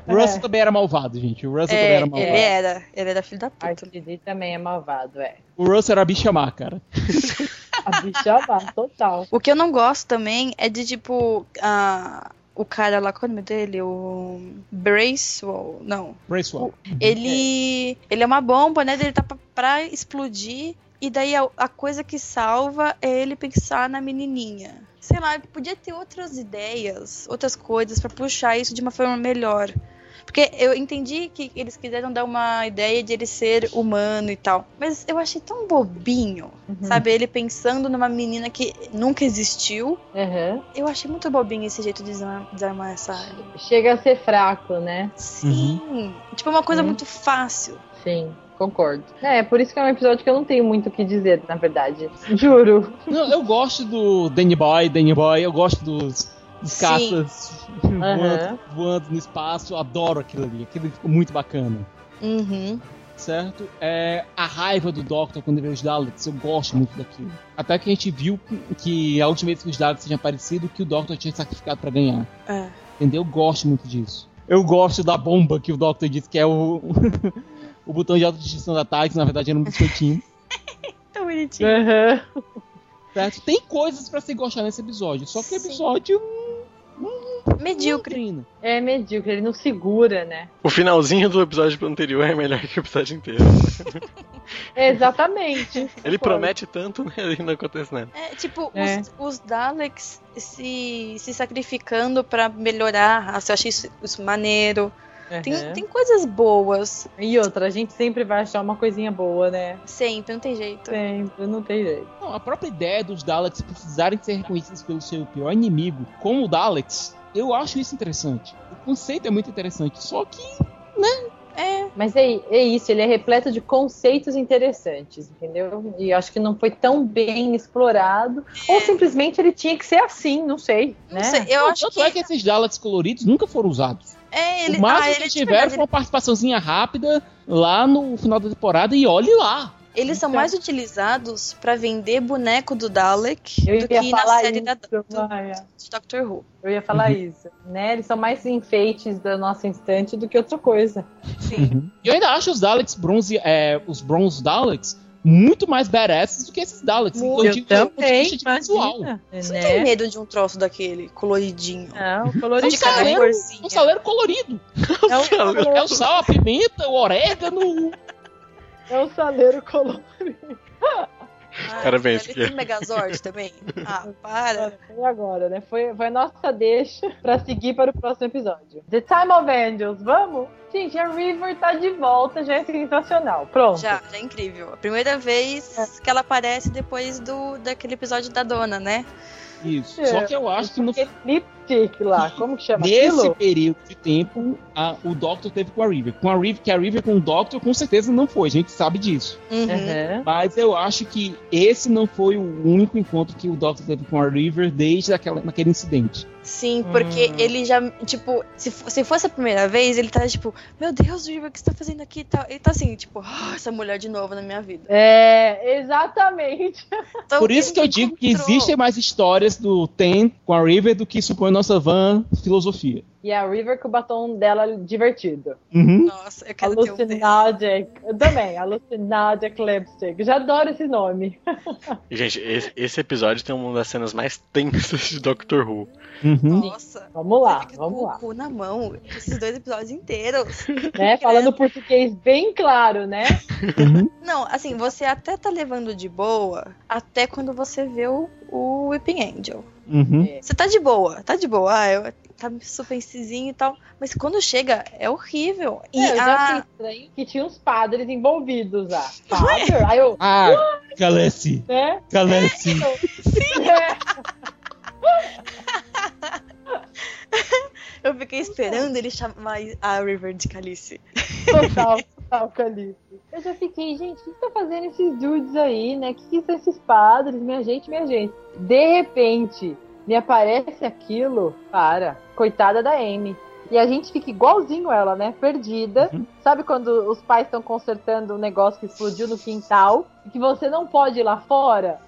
O Russell É. também era malvado, gente. O Russell também É, era malvado. ele era. Ele era filho da puta. RTD também é malvado, é. O Russell era bicha má, cara. A bicha má, total. O que eu não gosto também é de, tipo, a... o cara lá, qual é o nome dele? O Bracewell. Não. Bracewell. Ele. Ele é uma bomba, né? Ele tá pra, pra explodir. E daí a, a coisa que salva é ele pensar na menininha. Sei lá, podia ter outras ideias, outras coisas pra puxar isso de uma forma melhor. Porque eu entendi que eles quiseram dar uma ideia de ele ser humano e tal. Mas eu achei tão bobinho, Uhum. sabe? Ele pensando numa menina que nunca existiu. Uhum. Eu achei muito bobinho esse jeito de desarmar, desarmar essa área. Chega a ser fraco, né? Sim. Tipo, uma coisa Uhum. muito fácil. Sim, concordo. É, por isso que é um episódio que eu não tenho muito o que dizer, na verdade. Juro. Não, eu gosto do Danny Boy, Danny Boy, eu gosto dos, Sim. caças voando, voando no espaço, eu adoro aquilo ali, aquilo ficou muito bacana. Uhum. Certo? É, a raiva do Doctor quando ele vê os Daleks, eu gosto muito daquilo. Até que a gente viu que a última vez que os Daleks tinham aparecido, que o Doctor tinha sacrificado pra ganhar. É. Entendeu? Eu gosto muito disso. Eu gosto da bomba que o Doctor disse que é o, o botão de autodestruição da TARDIS, na verdade era um biscoitinho. Tão bonitinho. Uhum. Certo? Tem coisas pra se gostar nesse episódio, só que o episódio Medíocre. doutrina. É medíocre, ele não segura, né? O finalzinho do episódio anterior é melhor que o episódio inteiro. Exatamente. Ele promete tanto, né? E não acontece nada. É, tipo, É. Os, os Daleks se, se sacrificando pra melhorar a raça. Eu achei isso, isso maneiro. Tem, Uhum. tem coisas boas. E outra, a gente sempre vai achar uma coisinha boa, né? Sempre, não tem jeito. Sempre, não tem jeito. Não, a própria ideia dos Daleks precisarem ser reconhecidos pelo seu pior inimigo, como o Daleks, eu acho isso interessante. O conceito é muito interessante, só que É, Mas é, é isso, ele é repleto de conceitos interessantes, entendeu? E acho que não foi tão bem explorado. Ou simplesmente ele tinha que ser assim, não sei. não né? sei. Eu Não, acho tanto que. é que esses Daleks coloridos nunca foram usados. É, ele. o máximo ah, que ele, de tiveram verdade, foi uma participaçãozinha rápida lá no final da temporada e olhe lá. Eles são mais utilizados pra vender boneco do Dalek Eu do que na série isso, da, do, de Doctor Who. Eu ia falar isso, né? Eles são mais enfeites da nossa instante do que outra coisa. Sim. E eu ainda acho os Daleks bronze, é, os bronze Daleks muito mais badasses do que esses Daleks. Eu do ponto de também, de visual. Você tem né? medo de um troço daquele, coloridinho. Não, colorido. de cada saleiro-. Um saleiro colorido. É um, É o sal, a pimenta, o orégano. é um saleiro colorido. Ah, Parabéns, Ele tem Megazord também? Ah, para. E agora, né? Foi, foi nossa deixa pra seguir para o próximo episódio. The Time of Angels, vamos? Gente, a River tá de volta, já é sensacional. Pronto. Já, já é incrível. A primeira vez que ela aparece depois do daquele episódio da dona, né? Isso. É. Só que eu acho que no, lipstick lá, como que chama nesse aquilo? período de tempo a- o Doctor teve com a River. Com a River, que a River com o Doctor com certeza não foi, a gente sabe disso. Uhum. Uhum. Mas eu acho que esse não foi o único encontro que o Doctor teve com a River desde aquela, naquele incidente. Sim, porque Hum. ele já, tipo, se, se fosse a primeira vez, ele tá tipo, meu Deus, River, o que você tá fazendo aqui e tal? Ele tá assim, tipo, "Ah, essa mulher de novo na minha vida. É, exatamente. Então, Por isso que eu digo que encontrou. existem mais histórias do Ten com a River do que supõe nossa van filosofia. E a River com o batom dela divertido. Uhum. Nossa, eu quero ter um. Alucinadic. Eu também, Alucinadic Lipstick. Já adoro esse nome. Gente, esse, episódio tem uma das cenas mais tensas de Doctor Who. Uhum. Nossa. Vamos lá, Você fica vamos com lá. o cu na mão, esses dois episódios inteiros. Né? Falando português bem claro, né? Uhum. Não, assim, você até tá levando de boa até quando você vê o, o Whipping Angel. Uhum. Você tá de boa, tá de boa, ah, eu, tá suspensezinho e tal. Mas quando chega, é horrível. E É, eu já a- achei estranho que tinha uns padres envolvidos lá. Father? Aí eu, Ah, Calesse, né? Calesse. É. Eu fiquei esperando ele chamar a River de Calice. Total, total, Calice. Eu já fiquei, gente, o que tá fazendo esses dudes aí, né? O que, que são esses padres? Minha gente, minha gente. De repente, me aparece aquilo. Para. Coitada da Amy. E a gente fica igualzinho ela, né? Perdida. Sabe quando os pais estão consertando um negócio que explodiu no quintal e que você não pode ir lá fora?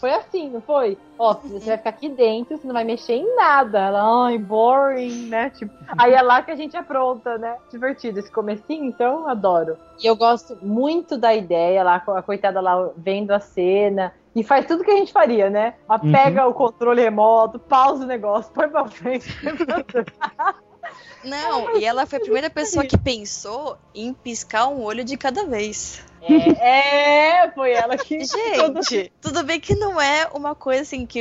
Foi assim, não foi? Ó, você vai ficar aqui dentro, você não vai mexer em nada. Ela, ai, boring, né? Tipo, aí é lá que a gente apronta, né? Divertido esse comecinho, então adoro. E eu gosto muito da ideia lá, a coitada lá vendo a cena. E faz tudo que a gente faria, né? Ela Uhum. pega o controle remoto, pausa o negócio, põe pra frente. Não, e ela foi a primeira pessoa que pensou em piscar um olho de cada vez. É, é, foi ela que. Gente, tudo bem que não é uma coisa assim que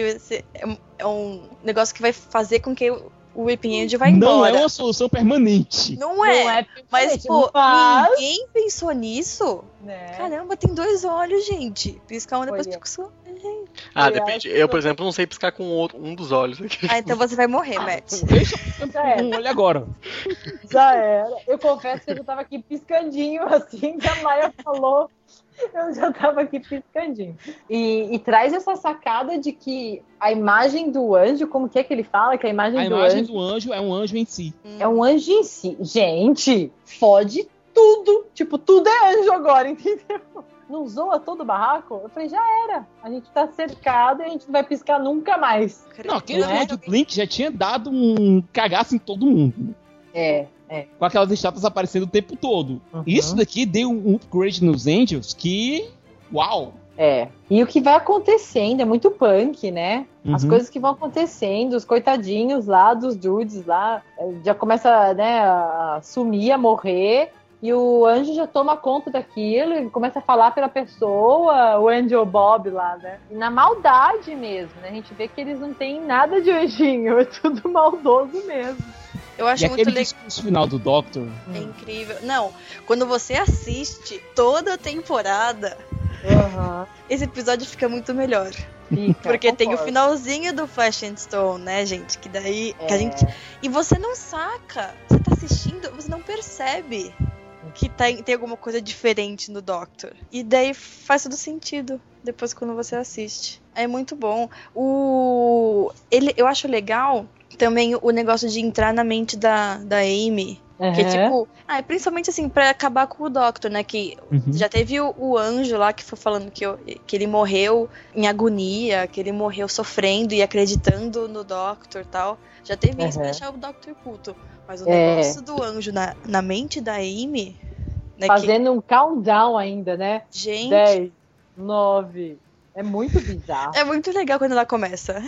é um- é um negócio que vai fazer com que o Weeping Angel vá Não embora. é uma solução permanente. Não é. Não é Mas, permanente, pô, mas- ninguém pensou nisso? Né? Caramba, tem dois olhos, gente. Piscar um depois Olha. pisca o Ah, Aliás, depende. Eu, por exemplo, não sei piscar com outro- um dos olhos aqui. Ah, então você vai morrer, Matt. Deixa era. um olho agora. Já era. Eu confesso que eu já tava aqui piscandinho, assim que a Maia falou. Eu já tava aqui piscandinho. E, e traz essa sacada de que a imagem do anjo, como que é que ele fala? Que a imagem, A do imagem anjo do anjo é um anjo em si. é um anjo em si. Gente, fode tudo. Tipo, tudo é anjo agora, entendeu? Não zoa todo o barraco? Eu falei, já era. A gente tá cercado e a gente não vai piscar nunca mais. Não, aquele Né? negócio do Blink já tinha dado um cagaço em todo mundo. É. Com aquelas estátuas aparecendo o tempo todo. Uhum. Isso daqui deu um upgrade nos Angels que. Uau! É. E o que vai acontecendo é muito punk, né? As Uhum. coisas que vão acontecendo, os coitadinhos lá dos dudes lá, eh, já começa, né, a sumir, a morrer. E o anjo já toma conta daquilo e começa a falar pela pessoa, o Angel Bob lá, né? E na maldade mesmo, né? A gente vê que eles não têm nada de anjinho, é tudo maldoso mesmo. Eu acho E muito aquele legal. discurso final do Doctor. É incrível. Não, quando você assiste toda a temporada, esse episódio fica muito melhor. Fica, Porque tem o concordo. finalzinho do Flash and Stone, né, gente? Que daí. Que a É. gente... E você não saca. Você tá assistindo, você não percebe que tá, tem alguma coisa diferente no Doctor. E daí faz todo sentido depois quando você assiste. É muito bom. O. Ele, eu acho legal também o negócio de entrar na mente da, da Amy. Que é tipo. Ah, principalmente assim, pra acabar com o Doctor, né? Que Uhum. já teve o, o anjo lá que foi falando que, eu- que ele morreu em agonia, que ele morreu sofrendo e acreditando no Doctor tal. Já teve isso pra deixar o Doctor puto. Mas o É. negócio do anjo na, na mente da Amy, né? Que, Fazendo um countdown ainda, né? gente, 10, 9. É muito bizarro. é muito legal quando ela começa.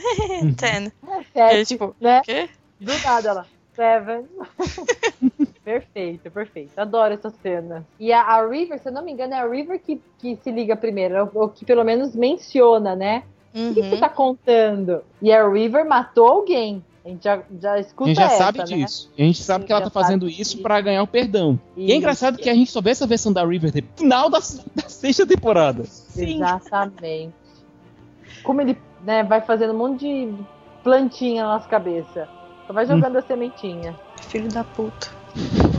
Uhum. Ten. É, É, tipo, né? quê? Do nada ela. Seven. perfeito, perfeito. Adoro essa cena. E a, a River, se eu não me engano, é a River que, que se liga primeiro, ou, ou que pelo menos menciona, né? O que, que você Uhum. tá contando? E a River matou alguém. A gente já, já A escuta gente já essa, sabe né? disso. A gente sabe Sim, que ela tá fazendo isso disso. pra ganhar o perdão. E é engraçado que a gente só vê essa versão da River no final da, da sexta temporada. Exatamente. Como ele né, vai fazendo um monte de plantinha na nossa cabeça. Só vai jogando a sementinha. Filho da puta.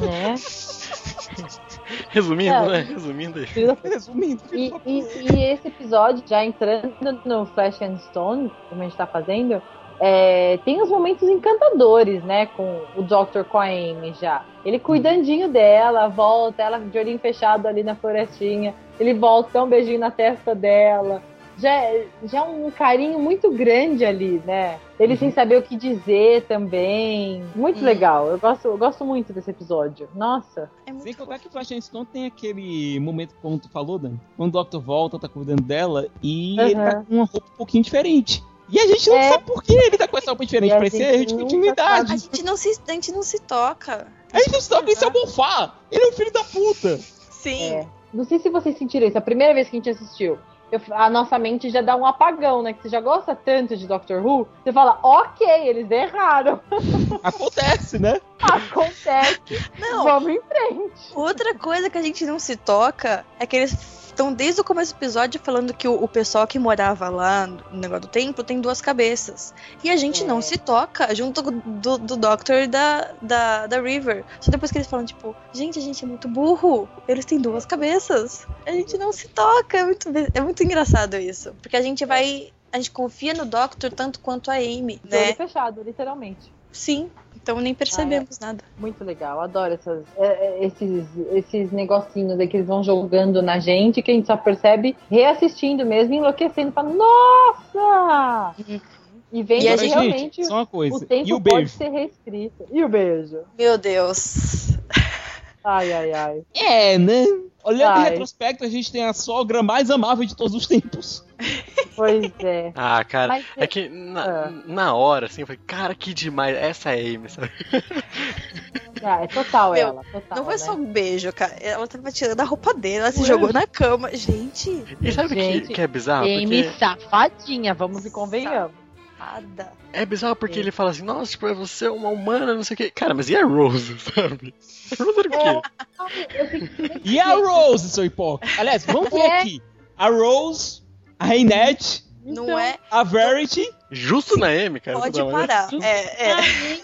Né? Resumindo, É. né? Resumindo aí. Resumindo, E, e- e esse episódio, já entrando no Flash and Stone, como a gente tá fazendo, é, tem uns momentos encantadores, né? Com o Doctor com a Amy já. Ele cuidandinho dela, volta, ela de olhinho fechado ali na florestinha. Ele volta, dá um beijinho na testa dela. Já, é- já é um carinho muito grande ali, né? Ele sem saber o que dizer também. Muito Hum. legal. Eu gosto, eu gosto muito desse episódio. Nossa. É muito Sem contar que o Flash and Stone tem aquele momento, como tu falou, Dan, quando o Doctor volta, tá cuidando dela e ele tá Uhum. com uma roupa um pouquinho diferente. E a gente não É. sabe por que ele tá com essa roupa diferente. A gente ser nunca A continuidade. gente não se, a gente não se toca. A gente não sabe que isso é o Bonfá. Ele é um filho da puta. Sim. É. Não sei se vocês sentiram isso. A primeira vez que a gente assistiu, eu- a nossa mente já dá um apagão, né? Que você já gosta tanto de Doctor Who, você fala, ok, eles erraram. Acontece, né? Acontece. Não, Vamos em frente. Outra coisa que a gente não se toca é que eles Então, desde o começo do episódio, falando que o, o pessoal que morava lá no negócio do templo tem duas cabeças. E a gente É. não se toca junto do, do Doctor e da, da, da River. Só depois que eles falam, tipo, gente, a gente é muito burro. Eles têm duas cabeças. A gente não se toca. É muito, é muito engraçado isso. Porque a gente vai. A gente confia no Doctor tanto quanto a Amy, De olho né? fechado, literalmente. Sim. Então nem percebemos nada. Muito legal, adoro essas, é, é, esses, esses negocinhos aí que eles vão jogando na gente, que a gente só percebe reassistindo mesmo, enlouquecendo, fala, nossa! E vendo E a gente- realmente só uma coisa. o tempo E o pode beijo? ser reescrito. E o beijo? Meu Deus. Ai, ai, ai. É, né? Olhando em Ai. retrospecto, a gente tem a sogra mais amável de todos os tempos. Pois é. Ah, cara, Mas é que na, Ah. na hora, assim, eu falei, cara, que demais, essa é a Amy, sabe? Ah, é total Meu, ela, total. Não foi né? só um beijo, cara. Ela tava tirando a roupa dele, ela se jogou na cama. Gente, E sabe o que, Gente, que é bizarro? Amy Porque safadinha, vamos e convenhamos. nada. é bizarro porque ele fala assim, nossa, tipo, você é uma humana, não sei o que. Cara, mas e a Rose, sabe? A Rose era o quê? Fico- E a Rose, seu hipócrita? Aliás, vamos ver É. aqui. A Rose, a Reinette, Não Então, é. a Verity. Justo na Amy, cara. Pode maneira. parar. É, é. Aí,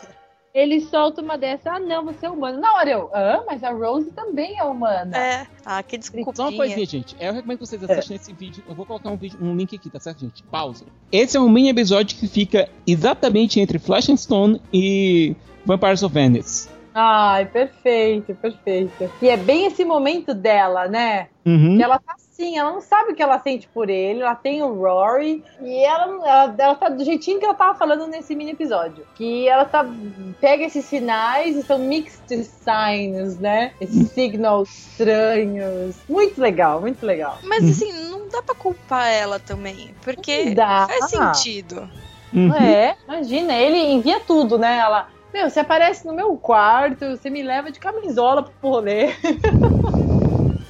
ele solta uma dessa, ah não, você é humano. Na hora eu, ah, mas a Rose também é humana. É. Ah, que Só uma coisinha, gente. Eu recomendo que vocês assistam esse vídeo. Eu vou colocar um, vídeo, um link aqui, tá certo, gente? Pausa. Esse é um mini episódio que fica exatamente entre Flash and Stone e Vampires of Venice. Ai, perfeito, perfeito. E é bem esse momento dela, né? Uhum. Que ela tá assim, ela não sabe o que ela sente por ele, ela tem o Rory, e ela, ela, ela tá do jeitinho que ela tava falando nesse mini episódio. Que ela tá. pega esses sinais e são mixed signs, né? Esses signals estranhos. Muito legal, muito legal. Mas assim, não dá pra culpar ela também. Porque Dá. faz sentido. Uhum. É, imagina, ele envia tudo, né? Ela, meu, você aparece no meu quarto, você me leva de camisola pro rolê.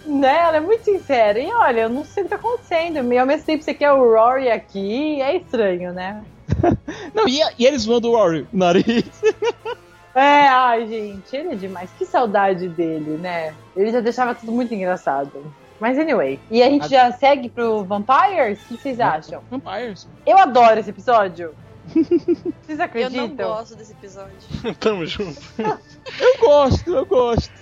né? Ela é muito sincera. E olha, eu não sei o que tá acontecendo. E ao mesmo tempo você quer o Rory aqui, é estranho, né? Não, e, e eles voando o Rory no nariz. É, ai, gente, ele é demais. Que saudade dele, né? Ele já deixava tudo muito engraçado. Mas anyway. E a gente já segue pro Vampires? O que vocês acham? Vampires. Eu adoro esse episódio. Vocês Eu acreditam? não gosto desse episódio. Tamo junto. Eu gosto, eu gosto.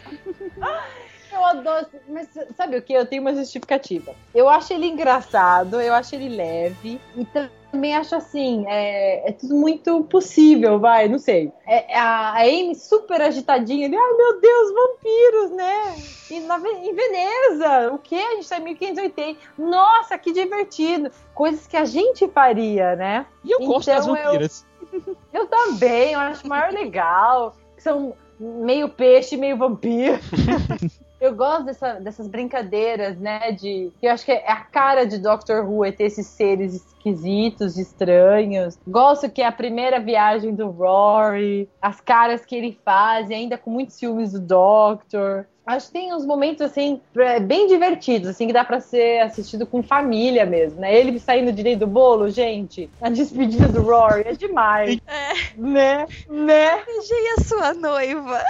Eu adoro, mas sabe o que? Eu tenho uma justificativa. Eu acho ele engraçado, eu acho ele leve, e também acho assim, é, é tudo muito possível, vai, não sei. É, a, a Amy super agitadinha, ali, ai meu Deus, vampiros, né? E na, em Veneza, o que? A gente tá em 1580. Nossa, que divertido. Coisas que a gente faria, né? E eu gosto das Então eu- vampiras. Eu também, eu acho maior legal. São meio peixe, meio vampiro. Eu gosto dessa- dessas brincadeiras, né? De. que Eu acho que é a cara de Doctor Who é ter esses seres esquisitos, estranhos. Gosto que é a primeira viagem do Rory, as caras que ele faz, ainda com muitos ciúmes do Doctor. Acho que tem uns momentos assim é, bem divertidos, assim que dá pra ser assistido com família mesmo, né? Ele saindo direito do bolo, gente. A despedida do Rory é demais. É. Né? Né? Beijei a sua noiva.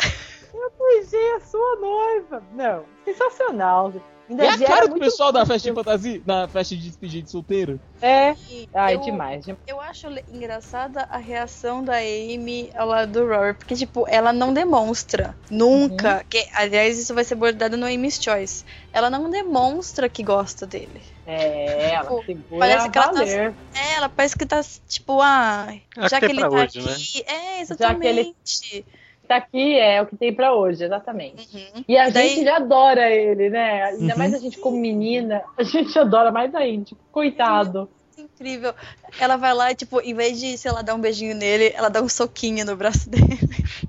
Eu beijei a sua noiva. Não, sensacional. Ainda E a cara do pessoal da festa de fantasia, na festa de despedida de solteiro. É. E Ai, eu, demais. demais. Eu acho engraçada a reação da Amy ao lado do Rory, porque, tipo, ela não demonstra nunca. Que, aliás, isso vai ser abordado no Amy's Choice. Ela não demonstra que gosta dele. É, ela Tipo, segura parece a que ela tá-. É, ela parece que tá, tipo, ah, É o já que que ele tá hoje, né? aqui. É, ele- exatamente. Tá aqui, é o que tem pra hoje, exatamente. Uhum. E a Daí- gente já adora ele, né? Ainda Uhum. mais a gente como menina, a gente adora mais ainda. Tipo, coitado. Incrível. Ela vai lá e, tipo, em vez de, sei lá, dar um beijinho nele, ela dá um soquinho no braço dele.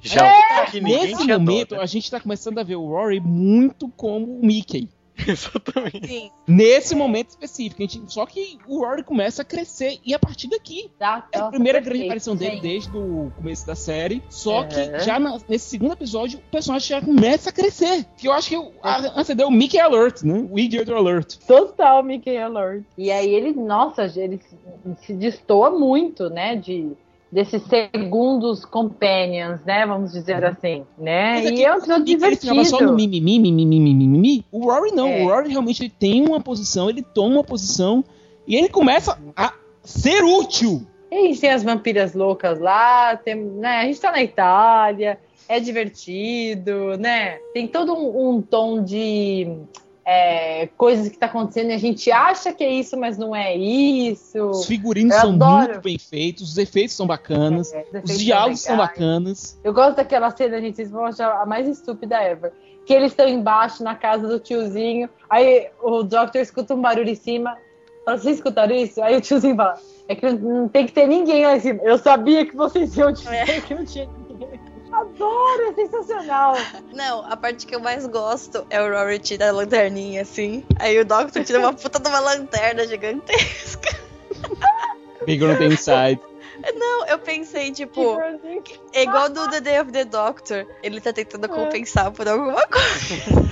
Já É! que ninguém Nesse momento, né? a gente tá começando a ver o Rory muito como o Mickey. Exatamente. Sim. Nesse momento específico. A gente, só que o Rory começa a crescer e a partir daqui. Tá? É a Nossa, primeira perfeito, grande aparição dele gente. desde o começo da série. Só Uhum. que já na- nesse segundo episódio, o personagem já começa a crescer. Que eu acho que o- a- acendeu o Mickey Alert, né? O Idiot Alert. Total Mickey Alert. E aí ele, nossa, ele se- se destoa muito, né? De, desses segundos companions, né? Vamos dizer assim, né? Mas E aqui- é um episódio E ele só no divertido. mimimi, mimimi, mimimi. O Rory não. É. O Rory realmente tem uma posição, ele toma uma posição e ele começa a ser útil. E tem as vampiras loucas lá, tem, né? A gente tá na Itália, é divertido, né? Tem todo um, um tom de é, coisas que tá acontecendo e a gente acha que é isso, mas não é isso. Os figurinos Eu são adoro. muito bem feitos, os efeitos são bacanas, É, os os diálogos são são bacanas. Eu gosto daquela cena, gente, vocês vão achar a mais estúpida ever. Que eles estão embaixo na casa do tiozinho, aí o Doctor escuta um barulho em cima. Fala, vocês escutaram isso? Aí o tiozinho fala, é que não tem que ter ninguém lá em cima. Eu sabia que vocês iam dizer que não tinha ninguém. Adoro, é sensacional. Não, a parte que eu mais gosto é o Rory tira a lanterninha, assim. Aí o Doctor tira uma puta de uma lanterna gigantesca. Big the inside. Não, eu pensei, tipo, é igual do The Day of the Doctor. Ele tá tentando compensar por alguma coisa.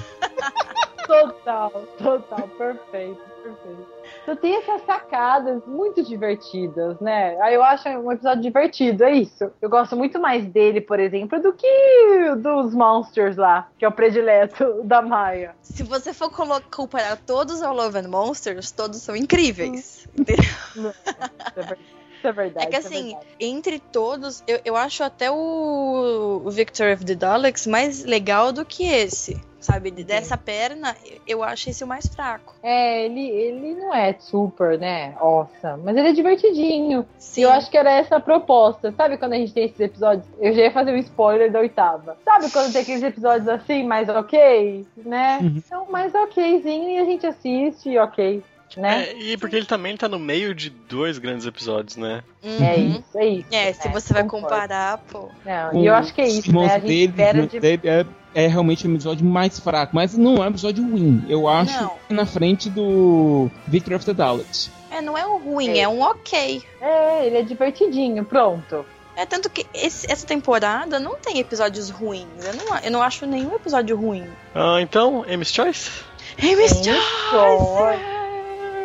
Total, total, perfeito, perfeito. Então tem essas sacadas muito divertidas, né? Aí eu acho um episódio divertido, é isso. Eu gosto muito mais dele, por exemplo, do que dos Monsters lá, que é o predileto da Maia. Se você for comparar todos ao Love and Monsters, todos são incríveis. Isso é ver- isso é verdade. É que isso assim, verdade. entre todos, eu, eu acho até o, o Victor of the Daleks mais legal do que esse. Sabe? Dessa perna, eu acho esse o mais fraco. É, ele, ele não é super, né? Awesome, mas ele é divertidinho. Sim. E eu acho que era essa a proposta. Sabe quando a gente tem esses episódios? Eu já ia fazer um spoiler da oitava. Sabe quando tem aqueles episódios assim, mais ok? Né? Uhum. Então, mais okzinho e a gente assiste, e ok. Né? É, e porque ele também tá no meio de dois grandes episódios, né? É, Uhum. isso, é isso. É, se né? você vai comparar, pô. Não, e eu acho que é isso, né? A gente dele, espera de. dele é, é realmente um episódio mais fraco, mas não é um episódio ruim. Eu acho Não. que na frente do Victor of the Daleks. É, não é um ruim, É. é, um ok. É, ele é divertidinho, pronto. É tanto que esse- essa temporada não tem episódios ruins. Eu não, eu não acho nenhum episódio ruim. Ah, então, Amy's Choice? Tem Joyce!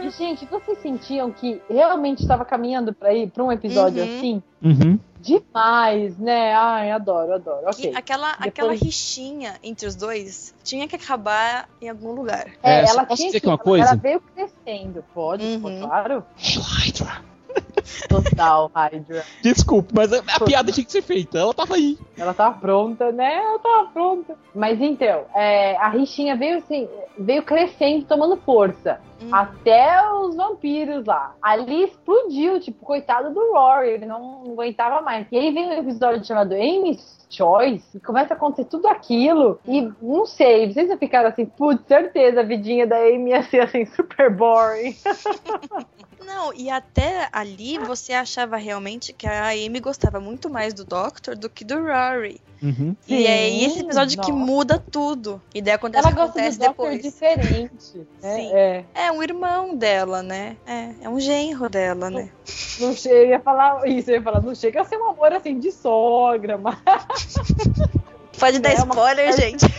E, gente, vocês sentiam que realmente estava caminhando para ir para um episódio Uhum. assim? Uhum. Demais, né? Ai, adoro, adoro. Ok. E aquela, Depois- aquela rixinha entre os dois tinha que acabar em algum lugar. É, É, ela posso tinha dizer que, uma ela- coisa? Ela veio crescendo, pode, Uhum. pô, claro. Hydra. Total, Hydra. Desculpa, mas a, a piada tinha que ser feita. Ela tava aí. Ela tava pronta, né? Ela tava pronta. Mas então, é, a rixinha veio assim, veio crescendo, tomando força. Uhum. Até os vampiros lá. Ali explodiu, tipo, coitado do Rory, ele não, não aguentava mais. E aí vem um episódio chamado Amy's Choice, e começa a acontecer tudo aquilo. E não sei, vocês já ficaram assim, putz, certeza, a vidinha da Amy ia ser assim, super boring. Não, e até ali você achava realmente que a Amy gostava muito mais do Doctor do que do Rory. Uhum. e é esse episódio que nossa. muda tudo. E daí acontece Ela que gosta acontece do Doctor depois. diferente. né? Sim. É. É um irmão dela, né? É, é um genro dela, né? Não chega, eu ia falar isso, eu ia falar, não chega a ser um amor assim de sogra, mas Pode dar É uma- spoiler, gente.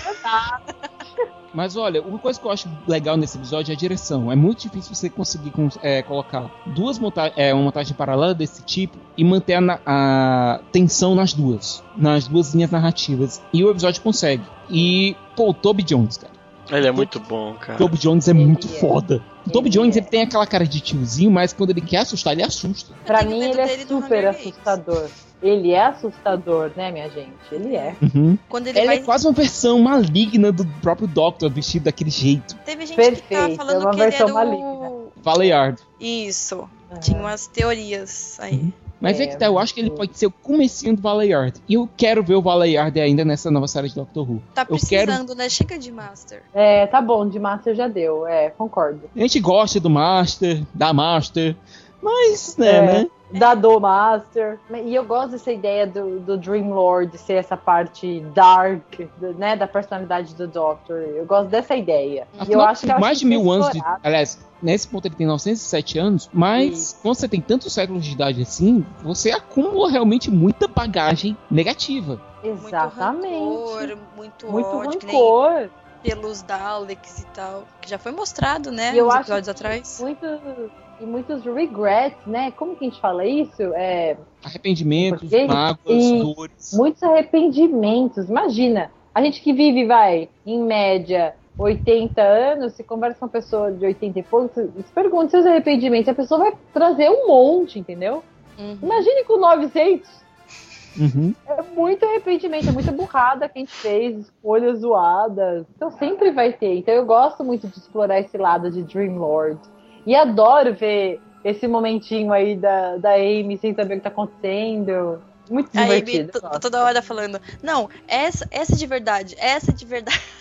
Mas olha, uma coisa que eu acho legal nesse episódio é a direção. É muito difícil você conseguir cons- é, colocar duas monta é, uma montagem paralela desse tipo e manter a, a tensão nas duas, nas duas linhas narrativas. E o episódio consegue. E, pô, o Toby Jones, cara. Ele é muito bom, cara. Toby Jones é Ele muito é. foda. O Toby Ele Jones é. ele tem aquela cara de tiozinho, mas quando ele quer assustar, ele assusta. pra mim ele é super assustador. Ele é assustador, né, minha gente? Ele é. Uhum. Quando ele Ele vai. é quase uma versão maligna do próprio Doctor, vestido daquele jeito. Teve gente que tava Perfeito, falando é uma que ele versão era maligna. o. Valeyard. Isso. Tinha umas teorias aí. Mas é, É, que tá, eu acho que ele pode ser o comecinho do Valeyard. E eu quero ver o Valeyard ainda nessa nova série de Doctor Who. Tá Eu quero- precisando, né? Chega de Master. É, tá bom, de Master já deu, é, concordo. A gente gosta do Master, da Master, mas, né, É. né? Da do Master. E eu gosto dessa ideia do, do Dream Lord ser essa parte dark, né, da personalidade do Doctor. Eu gosto dessa ideia. E eu Afinal, acho que mais de mil anos de. Aliás, nesse ponto ele tem 907 anos, mas Isso. quando você tem tantos séculos de idade assim, você acumula realmente muita bagagem negativa. Exatamente. Muito rancor, muito, Muito ódio. que nem- rancor. pelos Daleks e tal. Que já foi mostrado, né? Eu uns acho episódios que atrás. Muitos, e muitos regrets, né? Como que a gente fala isso? É, Arrependimentos, Porque- mágoas, e- dores. muitos arrependimentos. Imagina, a gente que vive, vai, em média, 80 anos, se conversa com uma pessoa de 80 e poucos, se pergunta seus arrependimentos, a pessoa vai trazer um monte, entendeu? Uhum. Imagine com 900. Uhum. É muito arrependimento, é muita burrada que a gente fez, escolhas zoadas. Então sempre vai ter. Então eu gosto muito de explorar esse lado de Dream Lord. E adoro ver esse momentinho aí da, da Amy sem saber o que tá acontecendo. Muito A Amy divertido. to- toda hora falando, não, essa, essa é de verdade, essa é de verdade.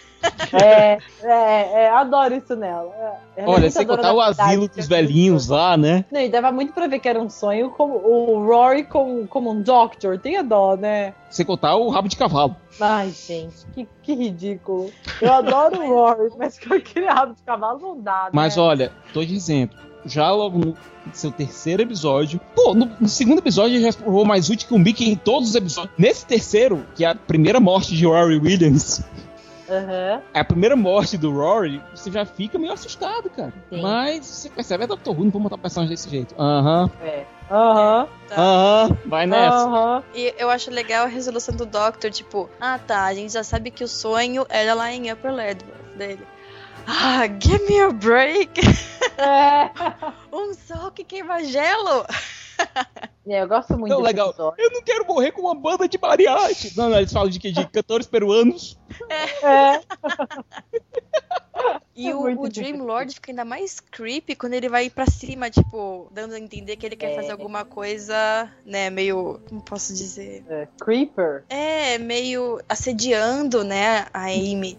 É, é, é, adoro isso nela. É, ela é Olha, muito sem contar o asilo dos eu velhinhos lá, né? Não, e dava muito pra ver que era um sonho como o Rory como, como um Doctor. Tem a dó, né? Sem contar o rabo de cavalo. Ai, gente, que, que ridículo. Eu adoro o Rory, mas com aquele rabo de cavalo não dá, né? Mas olha, tô dizendo, já logo no seu terceiro episódio. Pô, no, no segundo episódio ele já provou mais útil que o Mickey em todos os episódios. Nesse terceiro, que é a primeira morte de Rory Williams, É a primeira morte do Rory, você já fica meio assustado, cara. Sim. Mas você percebe, é Dr. Who, não vou montar personagem desse jeito. Aham, É. Aham. aham, vai nessa. E eu acho legal a resolução do Doctor, tipo, ah tá, a gente já sabe que o sonho era lá em Upper Ledworth dele. Ah, give me a break! É. Um sol que queima gelo! É, eu gosto muito Não, legal. episódio. Eu não quero morrer com uma banda de mariachi. Não, não, eles falam de que? De cantores peruanos. É. E É o, o Dream. Lord fica ainda mais creepy quando ele vai pra cima, tipo, dando a entender que ele quer É. fazer alguma coisa, né, meio. Como posso dizer? É, Creeper. É, meio assediando, né, a Amy.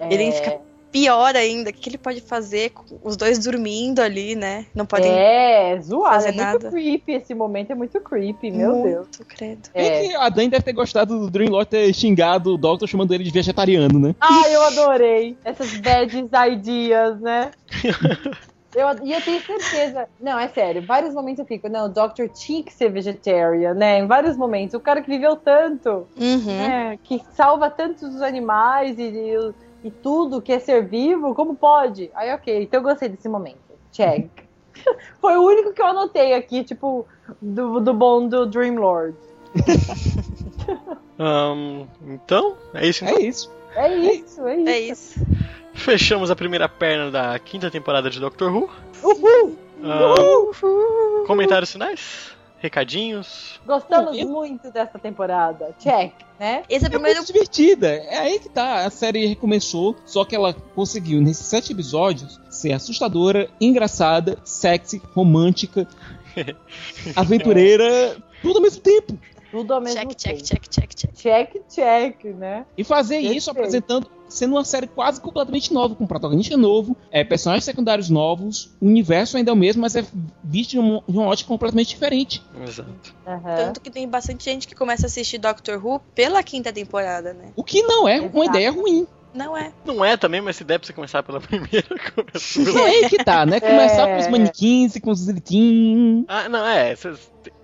É, Ele fica pior ainda. O que que ele pode fazer com os dois dormindo ali, né? Não podem. É, zoado. fazer É muito nada. creepy. Esse momento é muito creepy, meu muito, Deus. credo. É. É. que a Dan deve ter gostado do Dream Lord ter xingado o Doctor chamando ele de vegetariano, né? Ah, eu adorei essas bad ideas, né? Eu, e eu tenho certeza. Não, é sério. Vários momentos eu fico, não, o Doctor tinha que ser vegetarian, né? Em vários momentos. O cara que viveu tanto, Uhum. né? Que salva tantos animais e, e, e tudo que é ser vivo, como pode? Aí, ok. Então eu gostei desse momento. Check. Foi o único que eu anotei aqui, tipo, do, do bom do Dream Lord. Ahn, então, é isso. então? É isso. É isso, é isso. É isso. Fechamos a primeira perna da quinta temporada de Doctor Who. Uhul! Ahn, comentários finais? Recadinhos? Gostamos Eu- muito dessa temporada. Check, né? Esse é o É primeiro. muito divertida. É aí que tá. A série recomeçou, só que ela conseguiu, nesses sete episódios, ser assustadora, engraçada, sexy, romântica, aventureira, tudo ao mesmo tempo. Tudo ao mesmo Check, check, tempo. check, check, check. Check, check, né? E fazer isso Perfeito. apresentando, sendo uma série quase completamente nova, com protagonista novo, é, personagens secundários novos, o universo ainda é o mesmo, mas é visto de uma, de uma ótica completamente diferente. Exato. Aham. Tanto que tem bastante gente que começa a assistir Doctor Who pela quinta temporada, né? O que não é uma Exato. ideia ruim. Não é. Não é também, mas se der pra você começar pela primeira, começa É pela... aí que tá, né? Começar É. com os manequins e com os gritinhos. Ah, não, é, você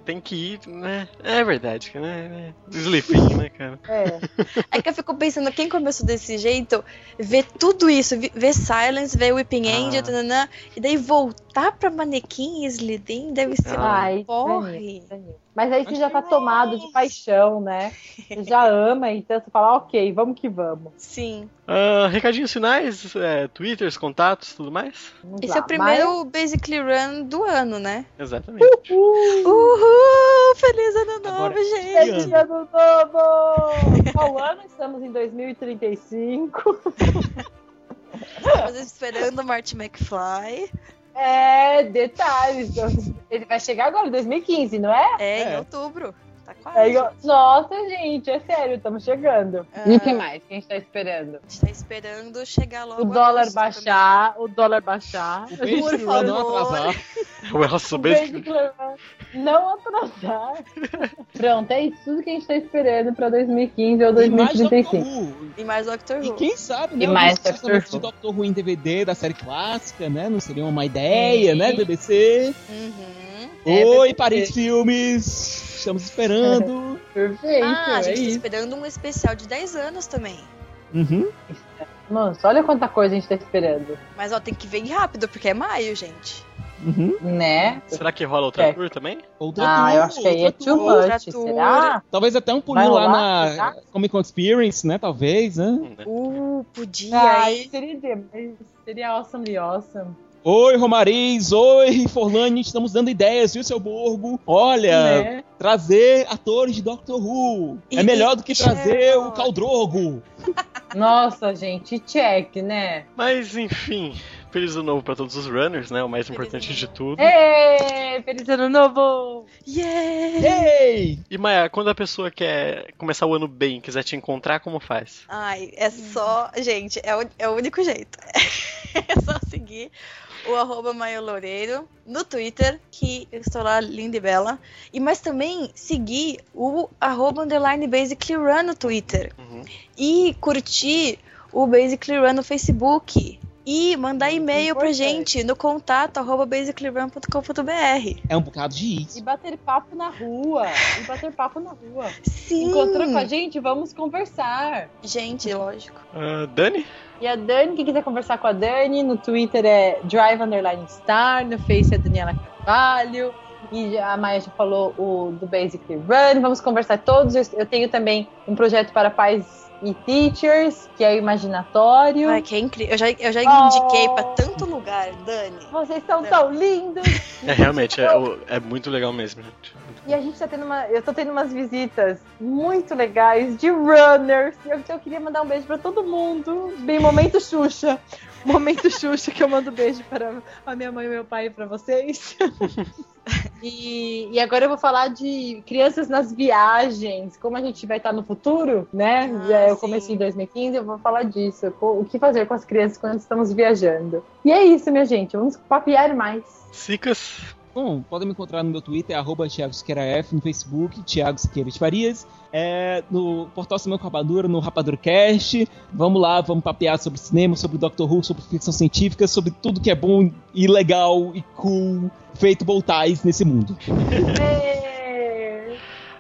tem que ir, né? É verdade, né? Sleeping, né, cara? É. É que eu fico pensando, quem começou desse jeito, ver tudo isso, ver Silence, ver Whipping Ah. Angel, tananã, e daí voltar pra manequim e Slidin deve ser Ah. Ai, um porre. desanima. Mas aí você já tá tomado de paixão, né? Você já ama, então você fala, ok, vamos que vamos. Sim. Ah, recadinhos finais, é, twitters, contatos, tudo mais? Vamos Esse lá. é o primeiro Basically Run do ano, né? Exatamente. Mas... Uh, Uhul! Feliz ano novo, Agora, gente! feliz ano novo! Qual ano? Estamos em 2035. Estamos esperando o Marty McFly. É, detalhes. Ele vai chegar agora, em 2015, não é? É, em É. outubro. Tá quase. É igual- Nossa, gente, é sério, estamos chegando. Ah. E o que mais que a gente tá esperando? A gente tá esperando chegar logo O dólar baixar, o dólar baixar. O Basic Run não atrasar. O. Basic Run não atrasar. Pronto, é isso tudo que a gente tá esperando pra 2015 ou E mais Doctor 2035. Who. também. E mais Doctor E Who. quem sabe, né? E mais um Doctor de Who. Doctor Who em DVD da série clássica, né? Não seria uma ideia, Sim. né, BBC? Uhum. É, Oi, BBC. Paris Filmes! Estamos esperando. Perfeito, Ah, a é gente tá isso. esperando um especial de 10 anos também. Uhum. Nossa, olha quanta coisa a gente tá esperando. Mas ó, tem que ver rápido, porque é maio, gente. Uhum. Né? Será que rola outra É. tour também? Outra Ah, tour, eu acho que aí é too much. Será? Talvez até um pulinho lá na Será? Comic Con Experience, né? Talvez, né? Hum, né? Uh, podia aí. seria, seria awesome, awesome. Oi, Romariz. Oi, Forlani. Estamos dando ideias, viu, seu Borgo? Olha, Né? trazer atores de Doctor Who. E- é melhor do que trazer o Caldrogo. Nossa, gente, check, né? Mas enfim, feliz ano novo pra todos os runners, né? O mais importante de tudo. Ê, feliz ano novo! Yeah! Ei! E Maia, quando a pessoa quer começar o ano bem, quiser te encontrar, como faz? Ai, é só. Gente, é o, é o único jeito. É só seguir o arroba Maio Loureiro no Twitter, que eu estou lá linda e bela. E mas também seguir o arroba underline Basically Run no Twitter. Uhum. E curtir o Basically Run no Facebook. E mandar e-mail pra gente no contato arroba. É um bocado de E isso. bater papo na rua. E bater papo na rua. Sim! Encontrou com a gente? Vamos conversar. Gente, lógico. Ah, Dani? E a Dani, quem quiser conversar com a Dani, no Twitter é Drive Underline Star, no Face é Daniela Carvalho. E a Maia já falou o do Basically Run. Vamos conversar todos. Eu tenho também um projeto para pais e teachers, que é o Imaginatório. Ai, que é incrível. Eu já, eu já Oh. indiquei pra tanto lugar, Dani. Vocês são tão lindos! É realmente, é, é muito legal mesmo, gente. E a gente tá tendo uma. Eu tô tendo umas visitas muito legais de runners. Eu, eu queria mandar um beijo pra todo mundo. Bem, momento Xuxa. Momento Xuxa que eu mando beijo para a minha mãe e meu pai e pra vocês. e, e agora eu vou falar de crianças nas viagens. Como a gente vai estar no futuro, né? Ah, é sim. começo de 2015, eu vou falar disso. O que fazer com as crianças quando estamos viajando. E é isso, minha gente. Vamos papiar mais. Sicas, Bom, podem me encontrar no meu Twitter, arroba Thiago Siqueira F, no Facebook, Thiago Siqueira Farias, é, no Portal Cinema com Rapadura, no RapaduraCast. Vamos lá, vamos papear sobre cinema, sobre Doctor Who, sobre ficção científica, sobre tudo que é bom e legal e cool, feito boltais nesse mundo.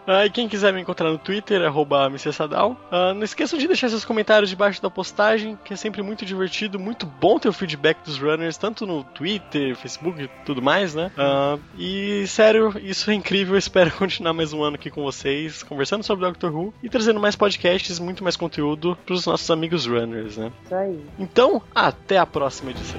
Ah, e quem quiser me encontrar no Twitter, arroba Sadal. Ah, não esqueçam de deixar seus comentários debaixo da postagem, que é sempre muito divertido, muito bom ter o feedback dos runners, tanto no Twitter, Facebook e tudo mais, né? Ah, e sério, isso é incrível. Eu espero continuar mais um ano aqui com vocês, conversando sobre Doctor Who e trazendo mais podcasts, muito mais conteúdo para os nossos amigos runners, né? Isso aí. Então, até a próxima edição.